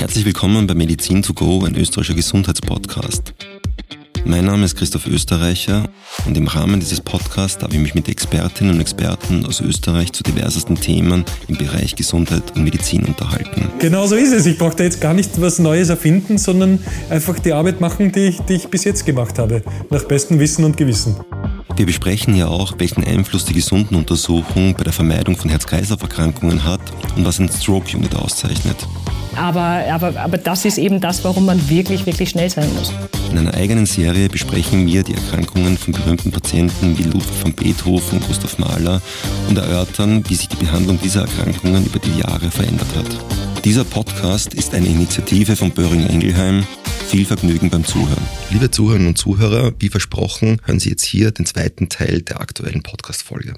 Herzlich willkommen bei Medizin to go, ein österreichischer Gesundheitspodcast. Mein Name ist Christoph Österreicher und im Rahmen dieses Podcasts darf ich mich mit Expertinnen und Experten aus Österreich zu diversesten Themen im Bereich Gesundheit und Medizin unterhalten. Genau so ist es. Ich brauche da jetzt gar nicht was Neues erfinden, sondern einfach die Arbeit machen, die ich, die ich bis jetzt gemacht habe, nach bestem Wissen und Gewissen. Wir besprechen ja auch, welchen Einfluss die Gesundenuntersuchung bei der Vermeidung von Herz-Kreislauf-Erkrankungen hat und was ein Stroke-Unit auszeichnet. Aber, aber, aber das ist eben das, warum man wirklich, wirklich schnell sein muss. In einer eigenen Serie besprechen wir die Erkrankungen von berühmten Patienten wie Ludwig van Beethoven und Gustav Mahler und erörtern, wie sich die Behandlung dieser Erkrankungen über die Jahre verändert hat. Dieser Podcast ist eine Initiative von Böhringer Ingelheim. Viel Vergnügen beim Zuhören. Liebe Zuhörerinnen und Zuhörer, wie versprochen, hören Sie jetzt hier den zweiten Teil der aktuellen Podcast-Folge.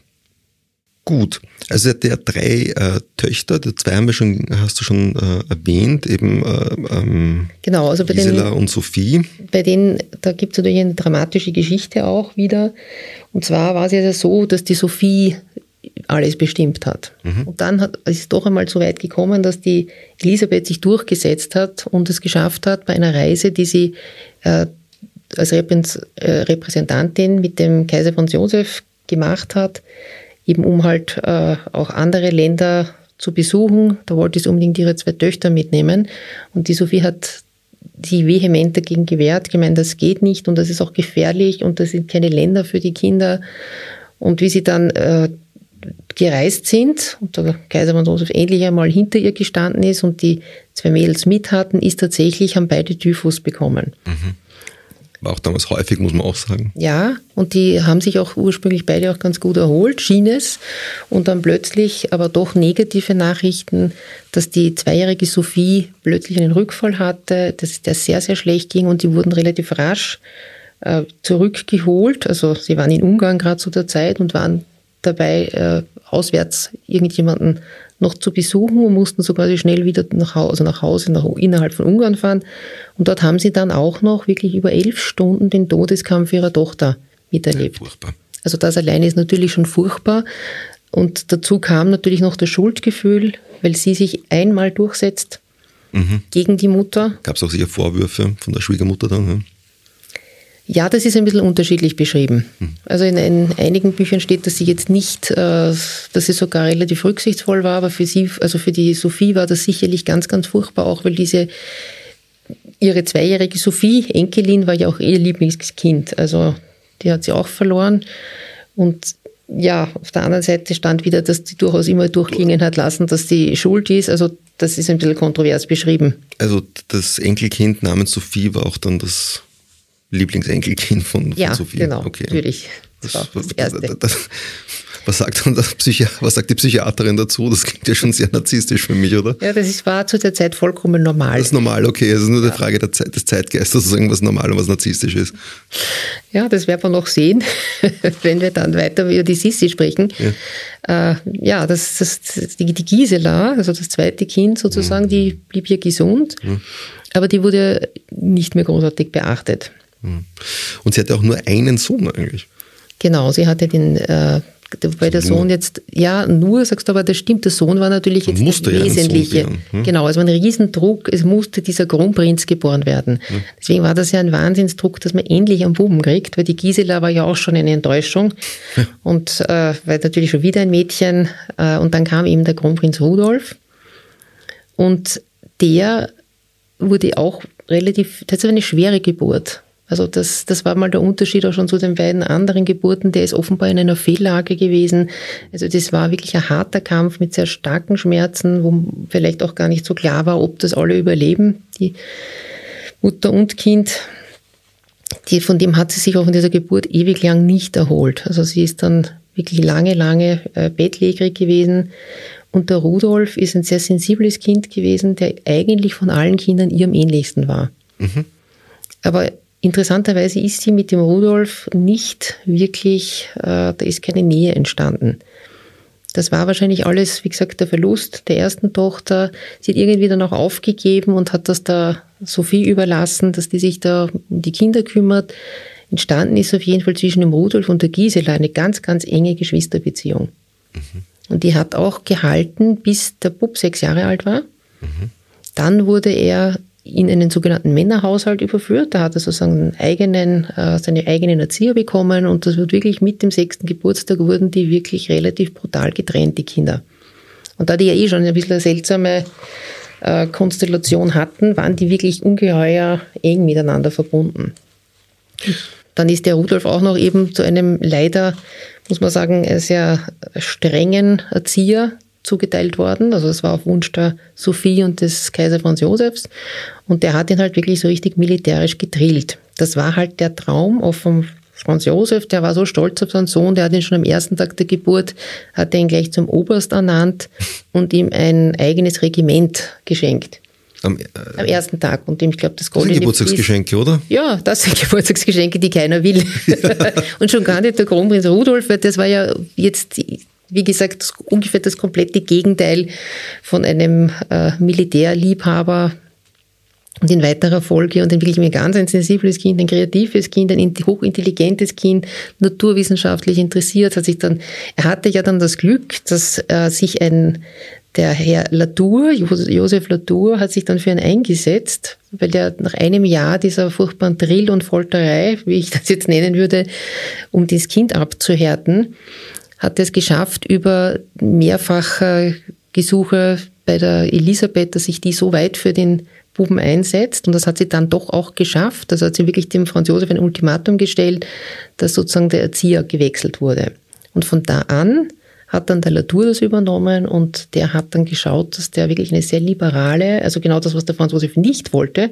Gut, also der hat drei äh, Töchter, die zwei haben wir schon, hast du schon äh, erwähnt, eben äh, ähm, genau, also bei Gisela den, und Sophie. Bei denen, da gibt es natürlich eine dramatische Geschichte auch wieder. Und zwar war es ja so, dass die Sophie alles bestimmt hat. Mhm. Und dann hat, ist es doch einmal so weit gekommen, dass die Elisabeth sich durchgesetzt hat und es geschafft hat, bei einer Reise, die sie äh, als äh, Repräsentantin mit dem Kaiser Franz Josef gemacht hat, eben um halt äh, auch andere Länder zu besuchen. Da wollte sie unbedingt ihre zwei Töchter mitnehmen. Und die Sophie hat sie vehement dagegen gewehrt, gemeint, das geht nicht und das ist auch gefährlich und das sind keine Länder für die Kinder. Und wie sie dann äh, gereist sind und der Kaiser von Josef endlich einmal hinter ihr gestanden ist und die zwei Mädels mit hatten, ist tatsächlich, haben beide Typhus bekommen. Mhm. War auch damals häufig, muss man auch sagen. Ja, und die haben sich auch ursprünglich beide auch ganz gut erholt, schien es. Und dann plötzlich aber doch negative Nachrichten, dass die zweijährige Sophie plötzlich einen Rückfall hatte, dass der sehr, sehr schlecht ging und die wurden relativ rasch äh, zurückgeholt. Also sie waren in Ungarn gerade zu der Zeit und waren dabei, äh, auswärts irgendjemanden noch zu besuchen und mussten so quasi schnell wieder nach Hause, also nach Hause nach, innerhalb von Ungarn fahren. Und dort haben sie dann auch noch wirklich über elf Stunden den Todeskampf ihrer Tochter miterlebt. Ja, furchtbar. Also das alleine ist natürlich schon furchtbar. Und dazu kam natürlich noch das Schuldgefühl, weil sie sich einmal durchsetzt mhm. gegen die Mutter. Gab es auch sicher Vorwürfe von der Schwiegermutter dann? Ja? Ja, das ist ein bisschen unterschiedlich beschrieben. Also in, in, einigen Büchern steht, dass sie jetzt nicht, äh, dass sie sogar relativ rücksichtsvoll war, aber für sie, also für die Sophie war das sicherlich ganz, ganz furchtbar, auch weil diese ihre zweijährige Sophie, Enkelin, war ja auch ihr Lieblingskind. Also die hat sie auch verloren. Und ja, auf der anderen Seite stand wieder, dass die durchaus immer durchklingen hat lassen, dass sie schuld ist. Also das ist ein bisschen kontrovers beschrieben. Also das Enkelkind namens Sophie war auch dann das Lieblingsenkelkind von, ja, von Sophie. Genau, okay. natürlich. Das, das, das Erste. Das, was sagt, was sagt die Psychiaterin dazu? Das klingt ja schon sehr narzisstisch für mich, oder? Ja, das ist, war zu der Zeit vollkommen normal. Das ist normal, okay. Es ist nur ja. die Frage der Zeit, des Zeitgeistes, sozusagen, was normal und was narzisstisch ist. Ja, das werden wir noch sehen, wenn wir dann weiter über die Sissi sprechen. Ja, äh, ja das, das, die, die, Gisela, also das zweite Kind sozusagen, mhm. die blieb hier gesund, mhm. aber die wurde nicht mehr großartig beachtet. Mhm. Und sie hatte auch nur einen Sohn eigentlich. Genau, sie hatte den, äh, wobei der Sohn jetzt, ja, nur sagst du, aber das stimmt, der Sohn war natürlich jetzt musste das Wesentliche. Ja hm? Genau, also ein Riesendruck, es musste dieser Kronprinz geboren werden. Hm. Deswegen war das ja ein Wahnsinnsdruck, dass man endlich einen Buben kriegt, weil die Gisela war ja auch schon eine Enttäuschung. Ja. Und äh, weil natürlich schon wieder ein Mädchen. Äh, und dann kam eben der Kronprinz Rudolf. Und der wurde auch relativ, das war eine schwere Geburt. Also das, das war mal der Unterschied auch schon zu den beiden anderen Geburten. Der ist offenbar in einer Fehllage gewesen. Also das war wirklich ein harter Kampf mit sehr starken Schmerzen, wo vielleicht auch gar nicht so klar war, ob das alle überleben, die Mutter und Kind. Die, von dem hat sie sich auch in dieser Geburt ewig lang nicht erholt. Also sie ist dann wirklich lange, lange äh, bettlägerig gewesen. Und der Rudolf ist ein sehr sensibles Kind gewesen, der eigentlich von allen Kindern ihrem ähnlichsten war. Mhm. Aber Interessanterweise ist sie mit dem Rudolf nicht wirklich, äh, da ist keine Nähe entstanden. Das war wahrscheinlich alles, wie gesagt, der Verlust der ersten Tochter. Sie hat irgendwie dann auch aufgegeben und hat das da Sophie überlassen, dass die sich da um die Kinder kümmert. Entstanden ist auf jeden Fall zwischen dem Rudolf und der Gisela eine ganz, ganz enge Geschwisterbeziehung. Mhm. Und die hat auch gehalten, bis der Bub sechs Jahre alt war. Mhm. Dann wurde er in einen sogenannten Männerhaushalt überführt. Da hat er sozusagen eigenen, äh, seine eigenen Erzieher bekommen und das wird wirklich mit dem sechsten Geburtstag wurden die wirklich relativ brutal getrennt, die Kinder. Und da die ja eh schon ein bisschen eine seltsame äh, Konstellation hatten, waren die wirklich ungeheuer eng miteinander verbunden. Dann ist der Rudolf auch noch eben zu einem leider, muss man sagen, sehr strengen Erzieher zugeteilt worden. Also es war auf Wunsch der Sophie und des Kaiser Franz Josefs. Und der hat ihn halt wirklich so richtig militärisch gedrillt. Das war halt der Traum auch vom Franz Josef, der war so stolz auf seinen Sohn, der hat ihn schon am ersten Tag der Geburt, hat ihn gleich zum Oberst ernannt und ihm ein eigenes Regiment geschenkt. Am, äh, Am, ersten Tag. Und ich glaube, das Goldene Geburtstagsgeschenke, oder? Ja, das sind Geburtstagsgeschenke, die keiner will. und schon gar nicht der Kronprinz Rudolf, weil das war ja jetzt wie gesagt, das, ungefähr das komplette Gegenteil von einem äh, Militärliebhaber und in weiterer Folge und dann wirklich ein ganz ein sensibles Kind, ein kreatives Kind, ein hochintelligentes Kind, naturwissenschaftlich interessiert, hat sich dann, er hatte ja dann das Glück, dass äh, sich ein, der Herr Latour, Josef Latour, hat sich dann für ihn eingesetzt, weil der nach einem Jahr dieser furchtbaren Drill und Folterei, wie ich das jetzt nennen würde, um das Kind abzuhärten, hat es geschafft, über mehrfache Gesuche bei der Elisabeth, dass sich die so weit für den Buben einsetzt. Und das hat sie dann doch auch geschafft. Das hat sie wirklich dem Franz Josef ein Ultimatum gestellt, dass sozusagen der Erzieher gewechselt wurde. Und von da an hat dann der Latour das übernommen und der hat dann geschaut, dass der wirklich eine sehr liberale, also genau das, was der Franz Josef nicht wollte,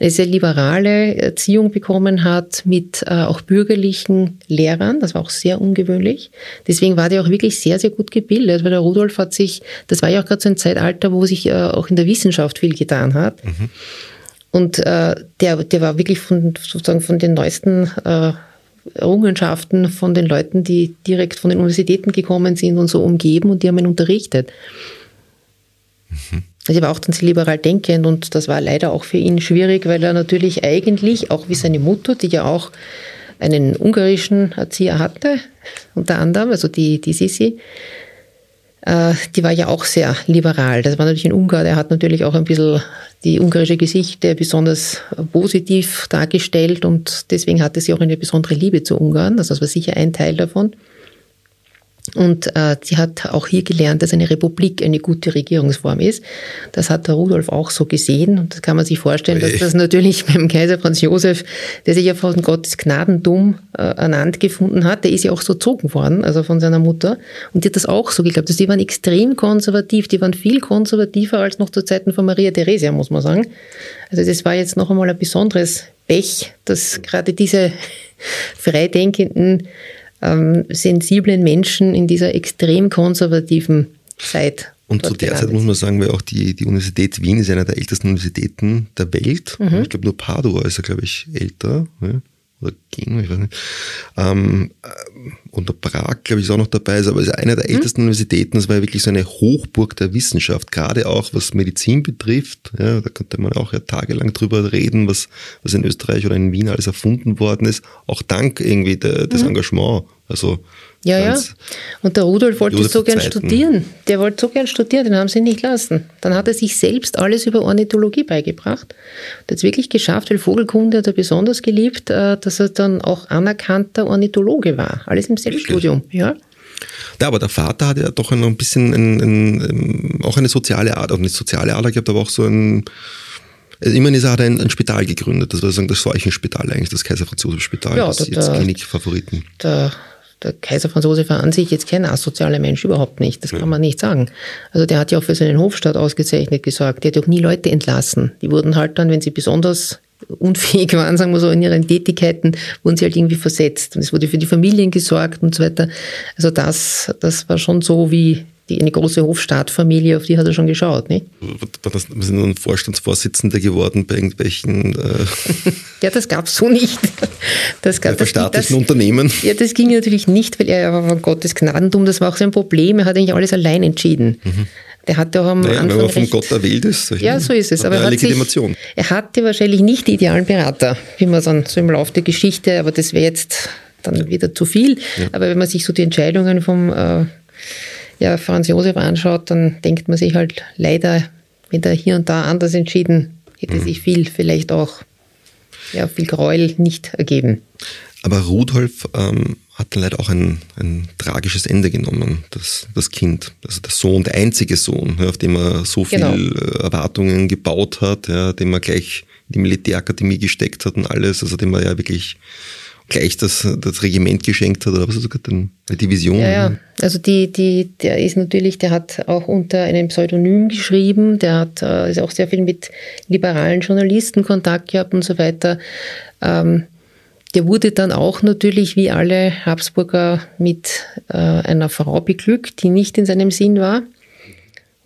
eine sehr liberale Erziehung bekommen hat mit äh, auch bürgerlichen Lehrern. Das war auch sehr ungewöhnlich. Deswegen war der auch wirklich sehr, sehr gut gebildet, weil der Rudolf hat sich, das war ja auch gerade so ein Zeitalter, wo sich äh, auch in der Wissenschaft viel getan hat. Mhm. Und äh, der, der war wirklich von, sozusagen von den neuesten äh, Errungenschaften von den Leuten, die direkt von den Universitäten gekommen sind und so umgeben und die haben ihn unterrichtet. Mhm. Also er war auch dann sehr liberal denkend und das war leider auch für ihn schwierig, weil er natürlich eigentlich, auch wie seine Mutter, die ja auch einen ungarischen Erzieher hatte, unter anderem, also die, die Sisi, die war ja auch sehr liberal. Das war natürlich ein Ungar, der hat natürlich auch ein bisschen die ungarische Geschichte besonders positiv dargestellt und deswegen hatte sie auch eine besondere Liebe zu Ungarn. Also das war sicher ein Teil davon. Und äh, sie hat auch hier gelernt, dass eine Republik eine gute Regierungsform ist. Das hat der Rudolf auch so gesehen. Und das kann man sich vorstellen, dass das natürlich beim Kaiser Franz Josef, der sich ja von Gottes Gnadentum äh, ernannt gefunden hat, der ist ja auch so zogen worden, also von seiner Mutter. Und die hat das auch so geglaubt. Also die waren extrem konservativ. Die waren viel konservativer als noch zu Zeiten von Maria Theresia, muss man sagen. Also das war jetzt noch einmal ein besonderes Pech, dass gerade diese freidenkenden ähm, sensiblen Menschen in dieser extrem konservativen Zeit. Und zu der Zeit muss man sagen, weil auch die, die Universität Wien ist eine der ältesten Universitäten der Welt. Mhm. Ich glaube, nur Padua ist ja, glaube ich, älter. Ja oder Genua, ich weiß nicht. Ähm, äh, und der Prag, glaube ich, ist auch noch dabei, aber es ist eine der mhm. ältesten Universitäten. Das war ja wirklich so eine Hochburg der Wissenschaft, gerade auch was Medizin betrifft. Ja, da könnte man auch ja tagelang drüber reden, was, was in Österreich oder in Wien alles erfunden worden ist. Auch dank irgendwie de, des mhm. Engagements. Also ja, ja. Und der Rudolf wollte Josef so gern studieren. Der wollte so gern studieren, den haben sie nicht lassen. Dann hat er sich selbst alles über Ornithologie beigebracht. Und hat es wirklich geschafft, weil Vogelkunde hat er besonders geliebt, äh, dass er dann auch anerkannter Ornithologe war. Alles im Selbststudium, ja. Ja, aber der Vater hat ja doch ein bisschen ein, ein, auch eine soziale Art, auch nicht soziale Art gehabt, aber auch so ein, also immerhin ist er hat ein, ein Spital gegründet, das war sagen das Seuchenspital eigentlich, das Kaiser Franz Josef Spital, ja, das jetzt Klinikfavoriten. Der der Kaiser Franz Josef war an sich jetzt kein asozialer Mensch, überhaupt nicht. Das kann man nicht sagen. Also der hat ja auch für seinen Hofstaat ausgezeichnet gesorgt. Der hat auch nie Leute entlassen. Die wurden halt dann, wenn sie besonders unfähig waren, sagen wir so, in ihren Tätigkeiten, wurden sie halt irgendwie versetzt. Und es wurde für die Familien gesorgt und so weiter. Also das, das war schon so wie die, eine große Hofstaatfamilie, auf die hat er schon geschaut. Nicht? War das sind nun Vorstandsvorsitzender geworden bei irgendwelchen... Äh ja, das gab es so nicht. Das gab, bei staatlichen Unternehmen? Ja, das ging natürlich nicht, weil er war von Gottes Gnadentum, das war auch sein Problem, er hat eigentlich alles allein entschieden. Mhm. Der hatte auch am naja, Anfang wenn man von Gott erwählt ist. Ja, so ist es. Aber er, Legitimation. Sich, er hatte wahrscheinlich nicht die idealen Berater, wie man dann so im Laufe der Geschichte, aber das wäre jetzt dann ja. wieder zu viel. Ja. Aber wenn man sich so die Entscheidungen vom äh, ja, Franz Josef anschaut, dann denkt man sich halt leider wenn er hier und da anders entschieden, hätte mhm. sich viel vielleicht auch, ja, viel Gräuel nicht ergeben. Aber Rudolf ähm, hat dann leider auch ein, ein tragisches Ende genommen, das, das Kind. Also der Sohn, der einzige Sohn, ja, auf dem er so genau. viel äh, Erwartungen gebaut hat, ja, dem er gleich in die Militärakademie gesteckt hat und alles, also dem er ja wirklich gleich das, das Regiment geschenkt hat oder was sogar den, eine Division. Ja, ja, also die, die, der ist natürlich, der hat auch unter einem Pseudonym geschrieben, der hat äh, ist auch sehr viel mit liberalen Journalisten Kontakt gehabt und so weiter. Ähm, der wurde dann auch natürlich wie alle Habsburger mit äh, einer Frau beglückt, die nicht in seinem Sinn war.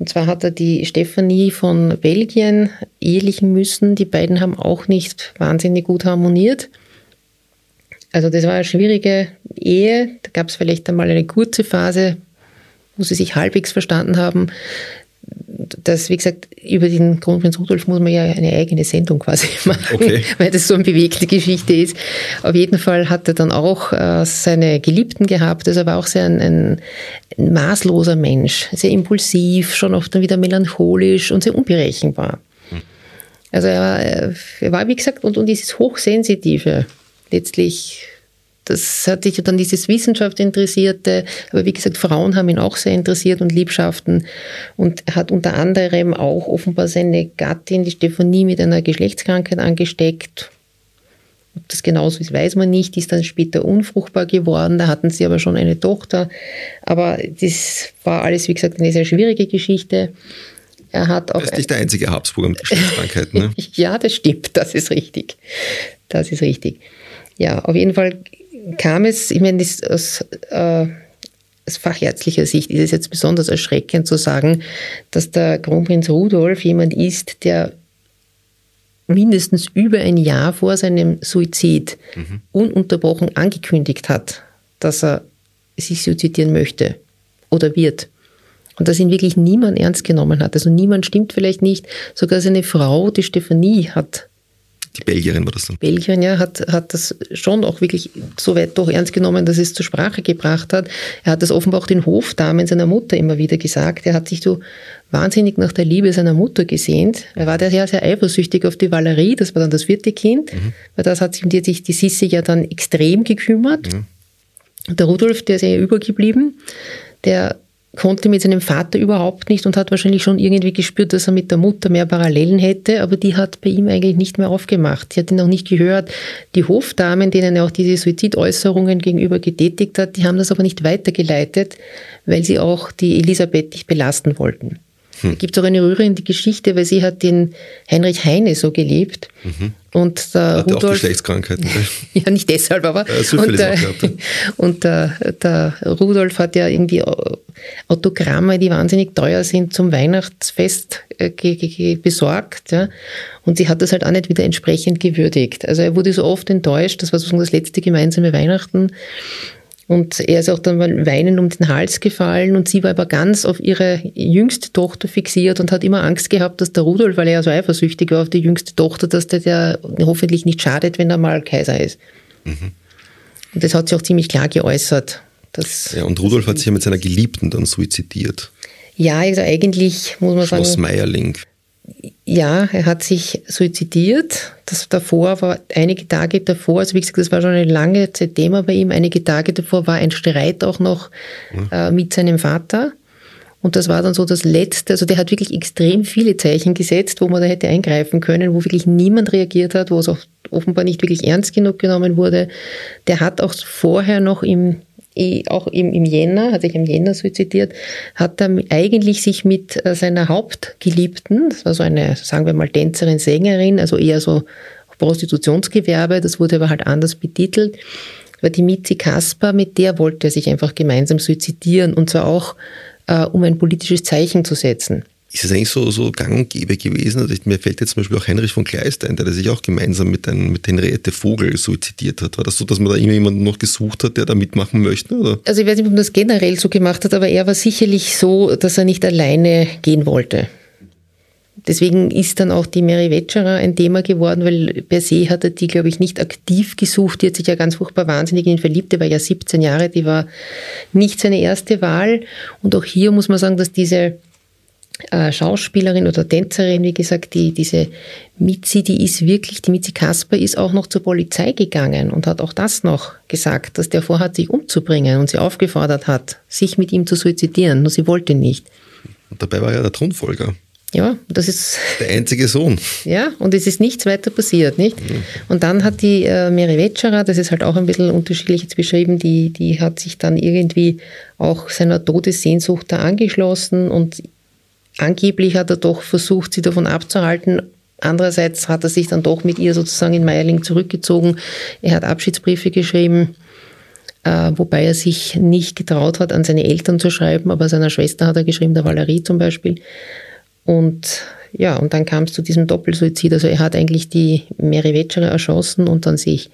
Und zwar hat er die Stephanie von Belgien ehelichen müssen. Die beiden haben auch nicht wahnsinnig gut harmoniert. Also das war eine schwierige Ehe. Da gab es vielleicht einmal eine kurze Phase, wo sie sich halbwegs verstanden haben. Das, wie gesagt, über den Kronprinz Rudolf muss man ja eine eigene Sendung quasi machen, okay. weil das so eine bewegte Geschichte ist. Auf jeden Fall hat er dann auch äh, seine Geliebten gehabt. Also er war auch sehr ein, ein, ein maßloser Mensch, sehr impulsiv, schon oft dann wieder melancholisch und sehr unberechenbar. Hm. Also er war, er war, wie gesagt, und, und dieses Hochsensitive letztlich, das hat sich dann dieses Wissenschaft interessierte, aber wie gesagt, Frauen haben ihn auch sehr interessiert und Liebschaften und hat unter anderem auch offenbar seine Gattin, die Stefanie, mit einer Geschlechtskrankheit angesteckt. Ob das genauso ist, weiß man nicht. Die ist dann später unfruchtbar geworden. Da hatten sie aber schon eine Tochter. Aber das war alles, wie gesagt, eine sehr schwierige Geschichte. Er hat auch. Er ist nicht der einzige Habsburger mit Geschlechtskrankheit, ne? ja, das stimmt. Das ist richtig. Das ist richtig ja, auf jeden Fall kam es, ich meine, das, aus, äh, aus fachärztlicher Sicht ist es jetzt besonders erschreckend zu sagen, dass der Kronprinz Rudolf jemand ist, der mindestens über ein Jahr vor seinem Suizid mhm. ununterbrochen angekündigt hat, dass er sich suizidieren möchte oder wird. Und dass ihn wirklich niemand ernst genommen hat. Also niemand stimmt vielleicht nicht. Sogar seine Frau, die Stephanie, hat die Belgierin war das dann. Belgierin, ja, hat, hat das schon auch wirklich so weit doch ernst genommen, dass es zur Sprache gebracht hat. Er hat das offenbar auch den Hofdamen seiner Mutter immer wieder gesagt. Er hat sich so wahnsinnig nach der Liebe seiner Mutter gesehnt. Er war daher sehr eifersüchtig auf die Valerie, das war dann das vierte Kind, mhm. weil das hat sich um die, die Sissi ja dann extrem gekümmert. Mhm. Der Rudolf, der ist ja übergeblieben, der konnte mit seinem Vater überhaupt nicht und hat wahrscheinlich schon irgendwie gespürt, dass er mit der Mutter mehr Parallelen hätte, aber die hat bei ihm eigentlich nicht mehr aufgemacht. Die hat ihn noch nicht gehört. Die Hofdamen, denen er auch diese Suizidäußerungen gegenüber getätigt hat, die haben das aber nicht weitergeleitet, weil sie auch die Elisabeth nicht belasten wollten. Hm. Da gibt es auch eine rührende Geschichte, weil sie hat den Heinrich Heine so geliebt. Mhm. Und der Hat Rudolf, auch Geschlechtskrankheiten. ja, nicht deshalb, aber. Ja, und der, und der, der Rudolf hat ja irgendwie Autogramme, die wahnsinnig teuer sind, zum Weihnachtsfest äh, besorgt. Ja. Und sie hat das halt auch nicht wieder entsprechend gewürdigt. Also er wurde so oft enttäuscht, das war sozusagen das letzte gemeinsame Weihnachten. Und er ist auch dann mal weinend um den Hals gefallen und sie war aber ganz auf ihre jüngste Tochter fixiert und hat immer Angst gehabt, dass der Rudolf, weil er ja so eifersüchtig war auf die jüngste Tochter, dass der, der hoffentlich nicht schadet, wenn er mal Kaiser ist. Mhm. Und das hat sie auch ziemlich klar geäußert. Dass, ja, und Rudolf hat sich ja mit seiner Geliebten dann suizidiert. Ja, also eigentlich muss man Schloss sagen. Schloss Meierling. Ja, er hat sich suizidiert. Das davor war einige Tage davor, also wie gesagt, das war schon eine lange Zeit Thema bei ihm. Einige Tage davor war ein Streit auch noch mhm. äh, mit seinem Vater. Und das war dann so das Letzte. Also der hat wirklich extrem viele Zeichen gesetzt, wo man da hätte eingreifen können, wo wirklich niemand reagiert hat, wo es auch offenbar nicht wirklich ernst genug genommen wurde. Der hat auch vorher noch im auch im, im Jänner, hat sich im Jänner suizidiert, hat er eigentlich sich mit äh, seiner Hauptgeliebten, das war so eine, sagen wir mal, Tänzerin, Sängerin, also eher so Prostitutionsgewerbe, das wurde aber halt anders betitelt, war die Mitzi Kasper, mit der wollte er sich einfach gemeinsam suizidieren und zwar auch, äh, um ein politisches Zeichen zu setzen ist es eigentlich so, so gang und gäbe gewesen? Also mir fällt jetzt zum Beispiel auch Heinrich von Kleist ein, der sich auch gemeinsam mit, ein, mit Henriette Vogel suizidiert hat. War das so, dass man da immer jemanden noch gesucht hat, der da mitmachen möchte? Oder? Also ich weiß nicht, ob man das generell so gemacht hat, aber er war sicherlich so, dass er nicht alleine gehen wollte. Deswegen ist dann auch die Mary Wetscherer ein Thema geworden, weil per se hat er die, glaube ich, nicht aktiv gesucht. Die hat sich ja ganz furchtbar wahnsinnig in ihn verliebt. Er war ja 17 Jahre, die war nicht seine erste Wahl. Und auch hier muss man sagen, dass diese äh, Schauspielerin oder Tänzerin, wie gesagt, die, diese Mitzi, die ist wirklich, die Mitzi Kasper ist auch noch zur Polizei gegangen und hat auch das noch gesagt, dass der vorhat, sich umzubringen und sie aufgefordert hat, sich mit ihm zu suizidieren, nur sie wollte nicht. Und dabei war ja der Thronfolger. Ja, das ist. Der einzige Sohn. Ja, und es ist nichts weiter passiert, nicht? Mhm. Und dann hat die äh, Mary Wetscherer, das ist halt auch ein bisschen unterschiedlich jetzt beschrieben, die, die hat sich dann irgendwie auch seiner Todessehnsucht da angeschlossen und angeblich hat er doch versucht, sie davon abzuhalten. Andererseits hat er sich dann doch mit ihr sozusagen in Meierling zurückgezogen. Er hat Abschiedsbriefe geschrieben, äh, wobei er sich nicht getraut hat, an seine Eltern zu schreiben, aber seiner Schwester hat er geschrieben, der Valerie zum Beispiel. Und ja, und dann kam es zu diesem Doppelsuizid. Also er hat eigentlich die Mary Wetscherer erschossen und dann sich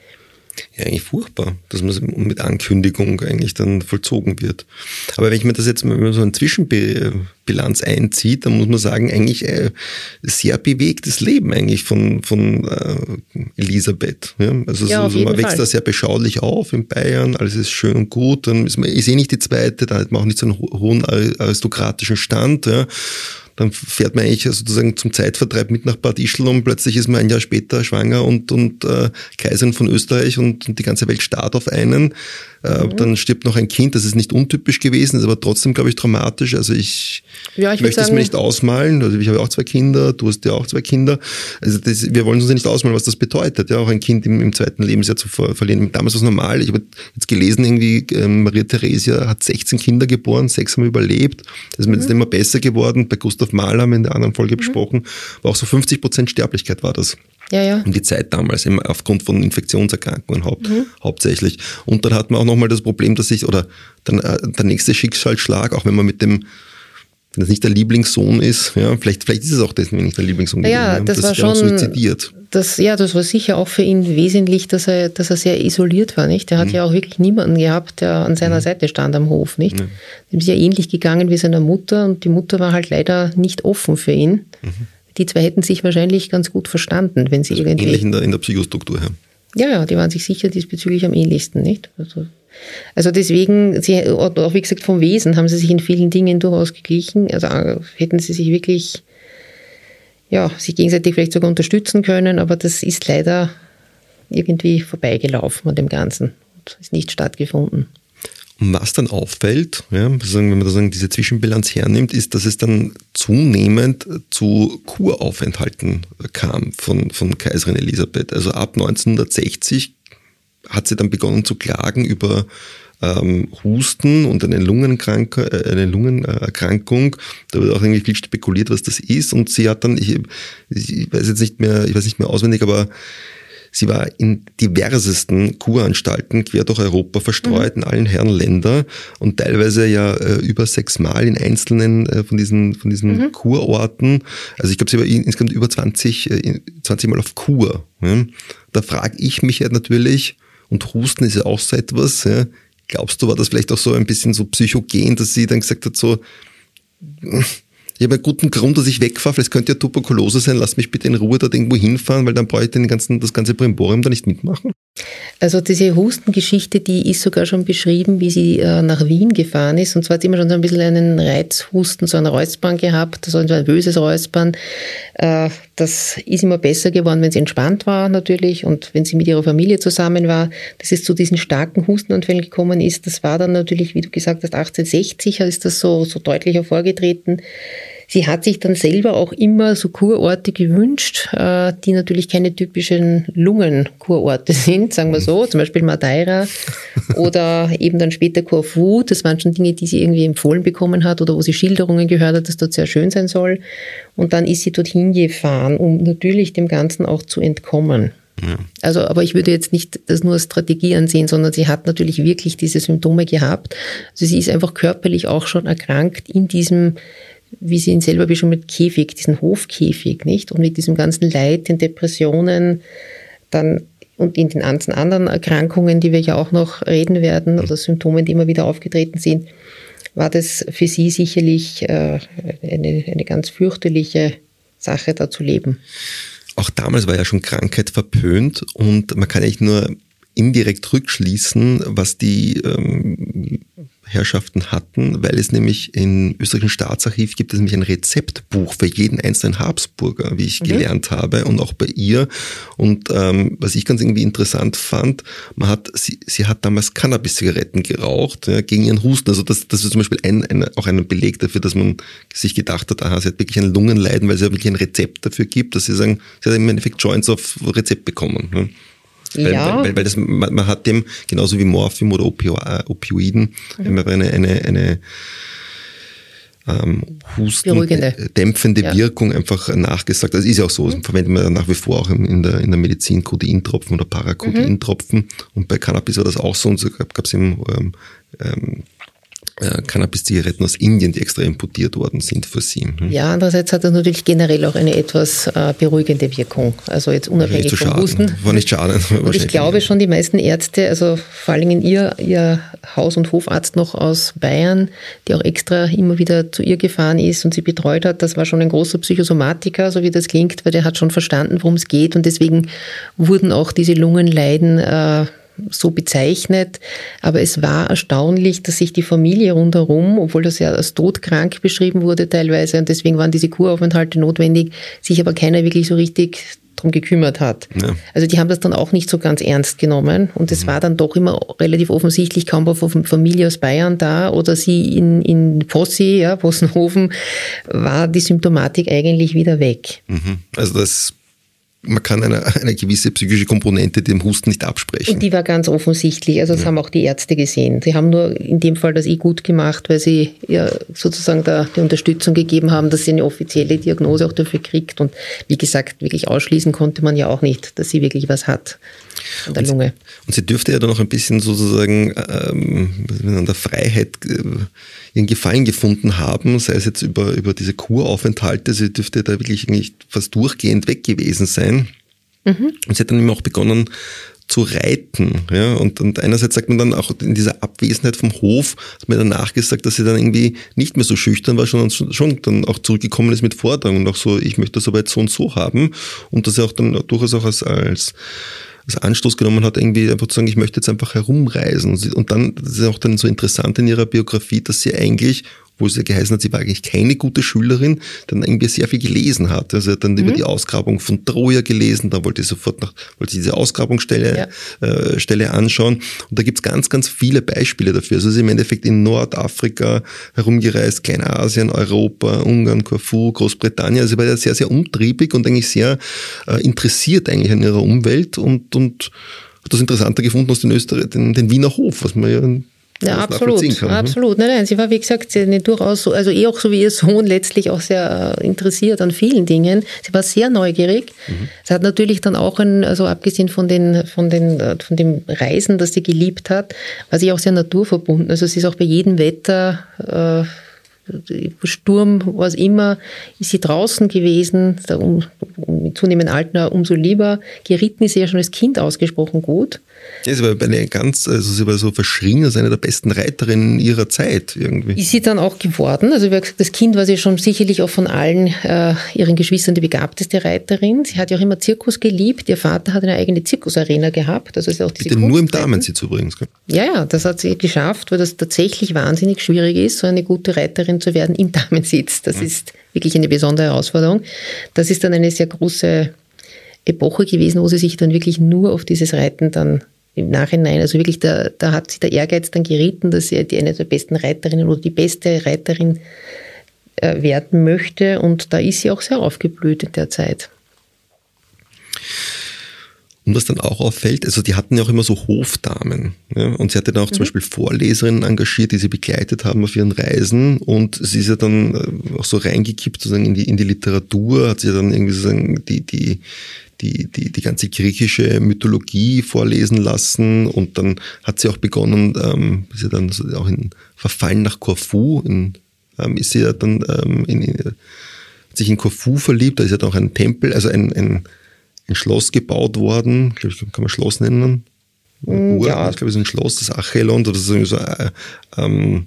ja eigentlich furchtbar, dass man mit Ankündigung eigentlich dann vollzogen wird. Aber wenn ich mir das jetzt mal so eine Zwischenbilanz einzieht, dann muss man sagen, eigentlich äh, sehr bewegtes Leben eigentlich von, von äh, Elisabeth. Ja? Also ja, so, man wächst Fall. da sehr beschaulich auf in Bayern, alles ist schön und gut, dann ist man, ist eh nicht die zweite, da hat man auch nicht so einen hohen aristokratischen Stand. Ja? Dann fährt man eigentlich sozusagen zum Zeitvertreib mit nach Bad Ischl und plötzlich ist man ein Jahr später schwanger und, und äh, Kaiserin von Österreich und, und die ganze Welt starrt auf einen. Äh, mhm. Dann stirbt noch ein Kind, das ist nicht untypisch gewesen, ist aber trotzdem, glaube ich, dramatisch. Also ich, ja, ich möchte es mir nicht ausmalen. Also ich habe auch zwei Kinder, du hast ja auch zwei Kinder. Also das, wir wollen uns ja nicht ausmalen, was das bedeutet, ja, auch ein Kind im, im zweiten Lebensjahr zu ver verlieren. Damals war es normal. Ich habe jetzt gelesen, irgendwie ähm, Maria Theresia hat 16 Kinder geboren, sechs haben überlebt. Das ist mir mhm. jetzt immer besser geworden. Bei Gustav Mahler haben wir in der anderen Folge mhm. besprochen, war auch so 50 Prozent Sterblichkeit war das. Ja, ja. Um die Zeit damals, aufgrund von Infektionserkrankungen haupt, mhm. hauptsächlich. Und dann hat man auch nochmal das Problem, dass sich, oder dann, äh, der nächste Schicksalsschlag, auch wenn man mit dem, wenn das nicht der Lieblingssohn ist, ja, vielleicht, vielleicht ist es auch deswegen nicht der Lieblingssohn. Ja, gewesen, das, das war schon, suizidiert. Das, ja, das war sicher auch für ihn wesentlich, dass er, dass er sehr isoliert war, nicht? Er hat mhm. ja auch wirklich niemanden gehabt, der an seiner mhm. Seite stand am Hof, nicht? Mhm. Dem ist ja ähnlich gegangen wie seiner Mutter und die Mutter war halt leider nicht offen für ihn. Mhm die zwei hätten sich wahrscheinlich ganz gut verstanden, wenn sie also irgendwie. Ähnlich in der, in der Psychostruktur, ja. Ja, ja, die waren sich sicher diesbezüglich am ähnlichsten, nicht? Also, also deswegen, sie, auch wie gesagt, vom Wesen haben sie sich in vielen Dingen durchaus geglichen. Also äh, hätten sie sich wirklich, ja, sich gegenseitig vielleicht sogar unterstützen können, aber das ist leider irgendwie vorbeigelaufen an dem Ganzen und ist nicht stattgefunden. Und was dann auffällt, ja, wenn man da sagen, diese Zwischenbilanz hernimmt, ist, dass es dann zunehmend zu Kuraufenthalten kam von, von Kaiserin Elisabeth. Also ab 1960 hat sie dann begonnen zu klagen über ähm, Husten und eine, Lungenkrank äh, eine Lungenerkrankung. Da wird auch irgendwie viel spekuliert, was das ist. Und sie hat dann, ich, ich weiß jetzt nicht mehr, ich weiß nicht mehr auswendig, aber Sie war in diversesten Kuranstalten quer durch Europa verstreut, mhm. in allen Herren Länder und teilweise ja äh, über sechs Mal in einzelnen äh, von diesen, von diesen mhm. Kurorten. Also ich glaube, sie war insgesamt über 20, äh, 20 Mal auf Kur. Ja. Da frage ich mich ja natürlich, und Husten ist ja auch so etwas, ja, glaubst du, war das vielleicht auch so ein bisschen so psychogen, dass sie dann gesagt hat, so, ich habe einen guten Grund, dass ich wegfahre, vielleicht könnte ja Tuberkulose sein, lass mich bitte in Ruhe dort irgendwo hinfahren, weil dann brauche ich den ganzen, das ganze Brimborium da nicht mitmachen. Also diese Hustengeschichte, die ist sogar schon beschrieben, wie sie äh, nach Wien gefahren ist. Und zwar hat sie immer schon so ein bisschen einen Reizhusten, so ein Räuspern gehabt, so ein böses Räuspern. Äh, das ist immer besser geworden, wenn sie entspannt war natürlich und wenn sie mit ihrer Familie zusammen war. Dass es zu diesen starken Hustenanfällen gekommen ist, das war dann natürlich, wie du gesagt hast, 1860 ist das so, so deutlich hervorgetreten. Sie hat sich dann selber auch immer so Kurorte gewünscht, äh, die natürlich keine typischen Lungenkurorte sind, sagen wir so, zum Beispiel Madeira oder eben dann später Corfu. Das waren schon Dinge, die sie irgendwie empfohlen bekommen hat oder wo sie Schilderungen gehört hat, dass dort sehr schön sein soll. Und dann ist sie dorthin gefahren, um natürlich dem Ganzen auch zu entkommen. Ja. Also, aber ich würde jetzt nicht das nur als Strategie ansehen, sondern sie hat natürlich wirklich diese Symptome gehabt. Also sie ist einfach körperlich auch schon erkrankt in diesem wie sie ihn selber beschrieben mit Käfig, diesen Hofkäfig, nicht? Und mit diesem ganzen Leid, den Depressionen, dann und in den ganzen anderen Erkrankungen, die wir ja auch noch reden werden, oder Symptomen, die immer wieder aufgetreten sind, war das für sie sicherlich äh, eine, eine ganz fürchterliche Sache, da zu leben. Auch damals war ja schon Krankheit verpönt und man kann eigentlich nur indirekt rückschließen, was die ähm, Herrschaften hatten, weil es nämlich im österreichischen Staatsarchiv gibt es nämlich ein Rezeptbuch für jeden einzelnen Habsburger, wie ich mhm. gelernt habe und auch bei ihr. Und ähm, was ich ganz irgendwie interessant fand, man hat, sie, sie hat damals Cannabis-Zigaretten geraucht ja, gegen ihren Husten. Also das, das ist zum Beispiel ein, ein, auch ein Beleg dafür, dass man sich gedacht hat, aha, sie hat wirklich ein Lungenleiden, weil es ja wirklich ein Rezept dafür gibt, dass sie sagen, sie hat im Endeffekt Joints auf Rezept bekommen. Ja. Weil, ja. weil, weil das, man, man, hat dem, genauso wie Morphium oder Opio, äh, Opioiden, mhm. eine, eine, eine ähm, Husten, dämpfende ja. Wirkung einfach nachgesagt. Das ist ja auch so, das mhm. verwendet man nach wie vor auch in der, in der Medizin Codeintropfen oder Paracodeintropfen. Mhm. Und bei Cannabis war das auch so und so gab es eben ähm, ähm, äh, Cannabis-Zigaretten aus Indien, die extra importiert worden sind für sie. Hm? Ja, andererseits hat das natürlich generell auch eine etwas äh, beruhigende Wirkung. Also jetzt unabhängig vom Husten. War nicht schade. Und ich glaube schon, die meisten Ärzte, also vor allen Dingen ihr, ihr Haus- und Hofarzt noch aus Bayern, die auch extra immer wieder zu ihr gefahren ist und sie betreut hat, das war schon ein großer Psychosomatiker, so wie das klingt, weil der hat schon verstanden, worum es geht und deswegen wurden auch diese Lungenleiden äh, so bezeichnet. Aber es war erstaunlich, dass sich die Familie rundherum, obwohl das ja als todkrank beschrieben wurde teilweise, und deswegen waren diese Kuraufenthalte notwendig, sich aber keiner wirklich so richtig drum gekümmert hat. Ja. Also die haben das dann auch nicht so ganz ernst genommen und es mhm. war dann doch immer relativ offensichtlich, kaum war Familie aus Bayern da oder sie in, in Possi, ja, Possenhofen, war die Symptomatik eigentlich wieder weg. Mhm. Also das man kann eine, eine gewisse psychische Komponente dem Husten nicht absprechen. Und die war ganz offensichtlich. Also das ja. haben auch die Ärzte gesehen. Sie haben nur in dem Fall das eh gut gemacht, weil sie ja sozusagen da die Unterstützung gegeben haben, dass sie eine offizielle Diagnose auch dafür kriegt. Und wie gesagt, wirklich ausschließen konnte man ja auch nicht, dass sie wirklich was hat an der Lunge. Und sie dürfte ja dann auch ein bisschen sozusagen ähm, an der Freiheit äh, ihren Gefallen gefunden haben, sei es jetzt über, über diese Kuraufenthalte, sie dürfte da wirklich eigentlich fast durchgehend weg gewesen sein. Mhm. Und sie hat dann eben auch begonnen zu reiten. Ja? Und, und einerseits sagt man dann auch in dieser Abwesenheit vom Hof, hat mir danach gesagt, dass sie dann irgendwie nicht mehr so schüchtern war, sondern schon dann auch zurückgekommen ist mit Forderungen und auch so, ich möchte das aber jetzt so und so haben. Und dass er auch dann durchaus auch als, als als Anstoß genommen hat, irgendwie einfach zu sagen, ich möchte jetzt einfach herumreisen. Und dann, das ist auch dann so interessant in ihrer Biografie, dass sie eigentlich wo es ja geheißen hat, sie war eigentlich keine gute Schülerin, dann irgendwie sehr viel gelesen hat. Also hat dann mhm. über die Ausgrabung von Troja gelesen, dann wollte sie sofort nach, wollte diese Ausgrabungsstelle ja. äh, Stelle anschauen. Und da gibt's ganz, ganz viele Beispiele dafür. Also sie ist im Endeffekt in Nordafrika herumgereist, Kleinasien, Europa, Ungarn, Corfu, Großbritannien. Also sie war ja sehr, sehr umtriebig und eigentlich sehr äh, interessiert eigentlich an ihrer Umwelt und, und hat das interessanter gefunden als den, Österreich, den, den Wiener Hof, was man ja ja, absolut, kann, ne? absolut. Nein, nein, sie war, wie gesagt, sie durchaus so, also eh auch so wie ihr Sohn letztlich auch sehr äh, interessiert an vielen Dingen. Sie war sehr neugierig. Mhm. Sie hat natürlich dann auch ein, also abgesehen von den, von den, äh, von dem Reisen, das sie geliebt hat, war sie auch sehr naturverbunden. Also sie ist auch bei jedem Wetter, äh, Sturm, was immer, ist sie draußen gewesen, um, mit zunehmendem Alter umso lieber. Geritten ist sie ja schon als Kind ausgesprochen gut. Ja, sie war eine ganz, also sie war so verschrien als eine der besten Reiterinnen ihrer Zeit irgendwie. Ist sie dann auch geworden? Also wie gesagt, das Kind war sie schon sicherlich auch von allen äh, ihren Geschwistern die begabteste Reiterin. Sie hat ja auch immer Zirkus geliebt. Ihr Vater hat eine eigene Zirkusarena gehabt. Also ist auch diese Bitte nur im Damensitz übrigens. Gell? Ja, ja, das hat sie geschafft, weil das tatsächlich wahnsinnig schwierig ist, so eine gute Reiterin zu werden im Damensitz. Das mhm. ist wirklich eine besondere Herausforderung. Das ist dann eine sehr große Epoche gewesen, wo sie sich dann wirklich nur auf dieses Reiten dann im Nachhinein, also wirklich, da, da hat sich der Ehrgeiz dann geritten, dass sie eine der besten Reiterinnen oder die beste Reiterin äh, werden möchte und da ist sie auch sehr aufgeblüht in der Zeit. Und was dann auch auffällt, also die hatten ja auch immer so Hofdamen. Ja, und sie hatte dann auch mhm. zum Beispiel Vorleserinnen engagiert, die sie begleitet haben auf ihren Reisen. Und sie ist ja dann äh, auch so reingekippt sozusagen in die, in die Literatur, hat sie ja dann irgendwie sozusagen die, die, die, die, die ganze griechische Mythologie vorlesen lassen und dann hat sie auch begonnen, ähm, ist ja dann auch in Verfallen nach Korfu, in, ähm, ist sie ja dann ähm, in, in, hat sich in Korfu verliebt, da ist ja dann auch ein Tempel, also ein, ein, ein Schloss gebaut worden, glaube ich, kann man Schloss nennen. Mm, ja. Ich glaube, es ist ein Schloss, das Achelon oder so, äh, ähm,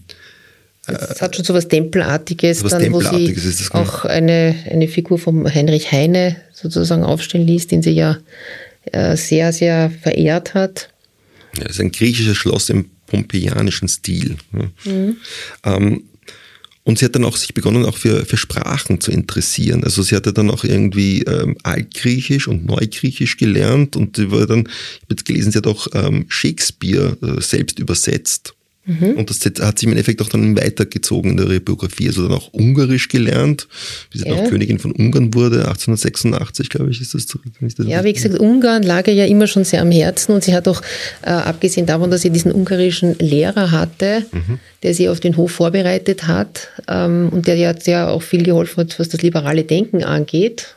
es hat schon so was Tempelartiges, was dann, Tempelartiges wo sie auch eine, eine Figur von Heinrich Heine sozusagen aufstellen ließ, den sie ja äh, sehr, sehr verehrt hat. Ja, es ist ein griechisches Schloss im pompeianischen Stil. Mhm. Ähm, und sie hat dann auch sich begonnen, auch für, für Sprachen zu interessieren. Also sie hatte dann auch irgendwie ähm, Altgriechisch und Neugriechisch gelernt und sie war dann, ich habe jetzt gelesen, sie hat auch ähm, Shakespeare äh, selbst übersetzt. Mhm. Und das hat sich im Endeffekt auch dann weitergezogen in der Biografie. Also dann auch Ungarisch gelernt, wie sie ja. dann auch Königin von Ungarn wurde, 1886, glaube ich, ist das. das ja, wie gesagt, Ungarn lag ihr ja immer schon sehr am Herzen und sie hat auch, äh, abgesehen davon, dass sie diesen ungarischen Lehrer hatte, mhm. der sie auf den Hof vorbereitet hat ähm, und der ja sehr auch viel geholfen hat, was das liberale Denken angeht,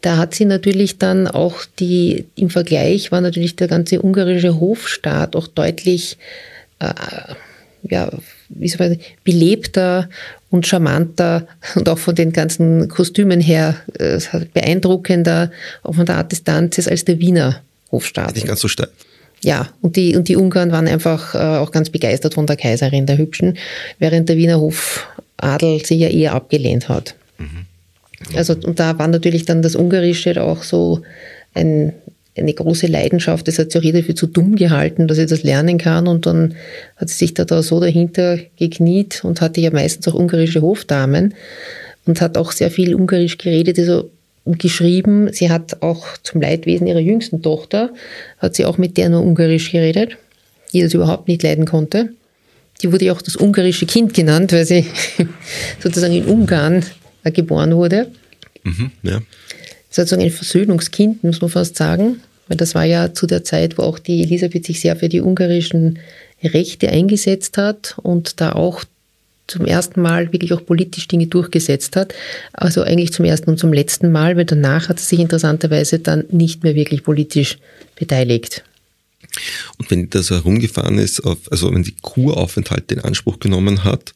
da hat sie natürlich dann auch die, im Vergleich war natürlich der ganze ungarische Hofstaat auch deutlich äh, ja, wie soll man, belebter und charmanter und auch von den ganzen Kostümen her äh, beeindruckender, auch von der Art des Tanzes als der Wiener Hofstaat. Nicht ganz so steil. Ja, und die, und die Ungarn waren einfach äh, auch ganz begeistert von der Kaiserin, der Hübschen, während der Wiener Hofadel sie ja eher abgelehnt hat. Mhm. Also, und da war natürlich dann das Ungarische auch so ein, eine große Leidenschaft. Das hat sich auch jeder für zu dumm gehalten, dass er das lernen kann. Und dann hat sie sich da, da so dahinter gekniet und hatte ja meistens auch ungarische Hofdamen und hat auch sehr viel Ungarisch geredet, also geschrieben. Sie hat auch zum Leidwesen ihrer jüngsten Tochter, hat sie auch mit der nur Ungarisch geredet, die das überhaupt nicht leiden konnte. Die wurde ja auch das ungarische Kind genannt, weil sie sozusagen in Ungarn geboren wurde. Mhm, ja sozusagen ein Versöhnungskind, muss man fast sagen. Weil das war ja zu der Zeit, wo auch die Elisabeth sich sehr für die ungarischen Rechte eingesetzt hat und da auch zum ersten Mal wirklich auch politisch Dinge durchgesetzt hat. Also eigentlich zum ersten und zum letzten Mal, weil danach hat sie sich interessanterweise dann nicht mehr wirklich politisch beteiligt. Und wenn das herumgefahren ist, auf, also wenn die Kuraufenthalt in Anspruch genommen hat,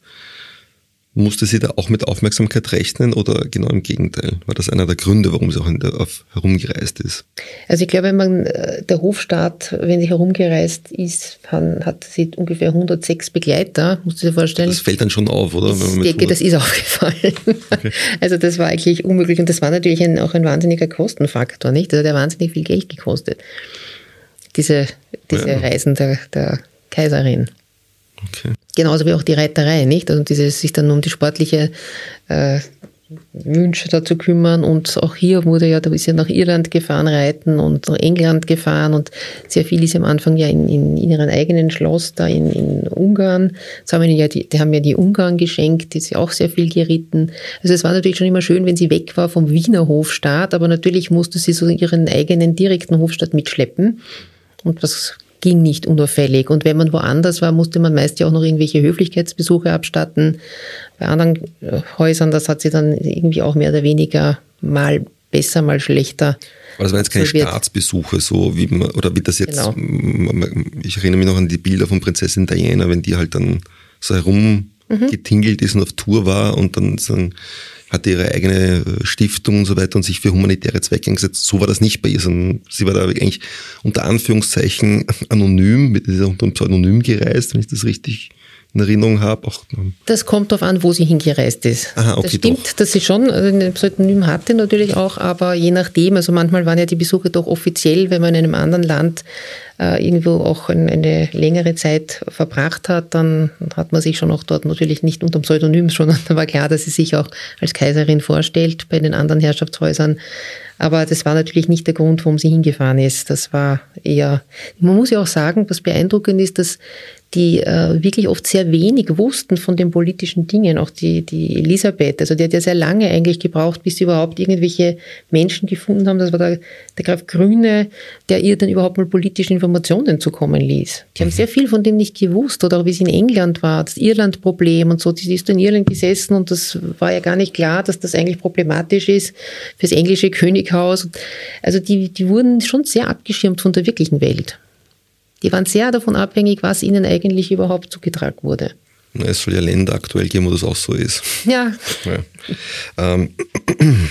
musste sie da auch mit Aufmerksamkeit rechnen oder genau im Gegenteil? War das einer der Gründe, warum sie auch der, herumgereist ist? Also ich glaube, wenn man äh, der Hofstaat, wenn sie herumgereist ist, hat sie ungefähr 106 Begleiter, musst du dir vorstellen. Das fällt dann schon auf, oder? Ich denke, das ist aufgefallen. Okay. Also das war eigentlich unmöglich und das war natürlich ein, auch ein wahnsinniger Kostenfaktor, nicht? Also der hat wahnsinnig viel Geld gekostet. Diese, diese ja. Reisen der, der Kaiserin. Okay. Genauso wie auch die Reiterei, nicht? Also dieses, sich dann um die sportliche äh, Wünsche da zu kümmern. Und auch hier wurde ja, da ist ja nach Irland gefahren, reiten und nach England gefahren und sehr viel ist am Anfang ja in, in, in ihrem eigenen Schloss da in, in Ungarn. Das haben ja die, die haben ja die Ungarn geschenkt, die ist ja auch sehr viel geritten. Also es war natürlich schon immer schön, wenn sie weg war vom Wiener Hofstaat, aber natürlich musste sie so ihren eigenen direkten Hofstaat mitschleppen. Und was ging nicht unauffällig. Und wenn man woanders war, musste man meist ja auch noch irgendwelche Höflichkeitsbesuche abstatten. Bei anderen äh, Häusern, das hat sie dann irgendwie auch mehr oder weniger mal besser, mal schlechter. Aber das waren jetzt keine Staatsbesuche, so wie man, oder wie das jetzt, genau. ich erinnere mich noch an die Bilder von Prinzessin Diana, wenn die halt dann so herumgetingelt mhm. ist und auf Tour war und dann sagen, hatte ihre eigene äh, Stiftung und so weiter und sich für humanitäre Zwecke eingesetzt. So war das nicht bei ihr, sondern sie war da eigentlich unter Anführungszeichen anonym, mit dieser unter Pseudonym gereist, wenn ich das richtig in Erinnerung habe. Auch, das kommt darauf an, wo sie hingereist ist. Aha, okay, das stimmt, doch. dass sie schon also ein Pseudonym hatte natürlich auch, aber je nachdem, also manchmal waren ja die Besuche doch offiziell, wenn man in einem anderen Land äh, irgendwo auch eine längere Zeit verbracht hat, dann hat man sich schon auch dort natürlich nicht unter dem Pseudonym, sondern da war klar, dass sie sich auch als Kaiserin vorstellt bei den anderen Herrschaftshäusern. Aber das war natürlich nicht der Grund, warum sie hingefahren ist. Das war eher, man muss ja auch sagen, was beeindruckend ist, dass die äh, wirklich oft sehr wenig wussten von den politischen Dingen. Auch die, die Elisabeth, also die hat ja sehr lange eigentlich gebraucht, bis sie überhaupt irgendwelche Menschen gefunden haben. Das war der, der Graf Grüne, der ihr dann überhaupt mal politische Informationen zukommen ließ. Die haben mhm. sehr viel von dem nicht gewusst. Oder auch wie sie in England war, das Irland-Problem und so. Sie ist in Irland gesessen und das war ja gar nicht klar, dass das eigentlich problematisch ist fürs englische Könighaus. Also die, die wurden schon sehr abgeschirmt von der wirklichen Welt. Die waren sehr davon abhängig, was ihnen eigentlich überhaupt zugetragen wurde. Es soll ja Länder aktuell geben, wo das auch so ist. Ja. ja. Ähm,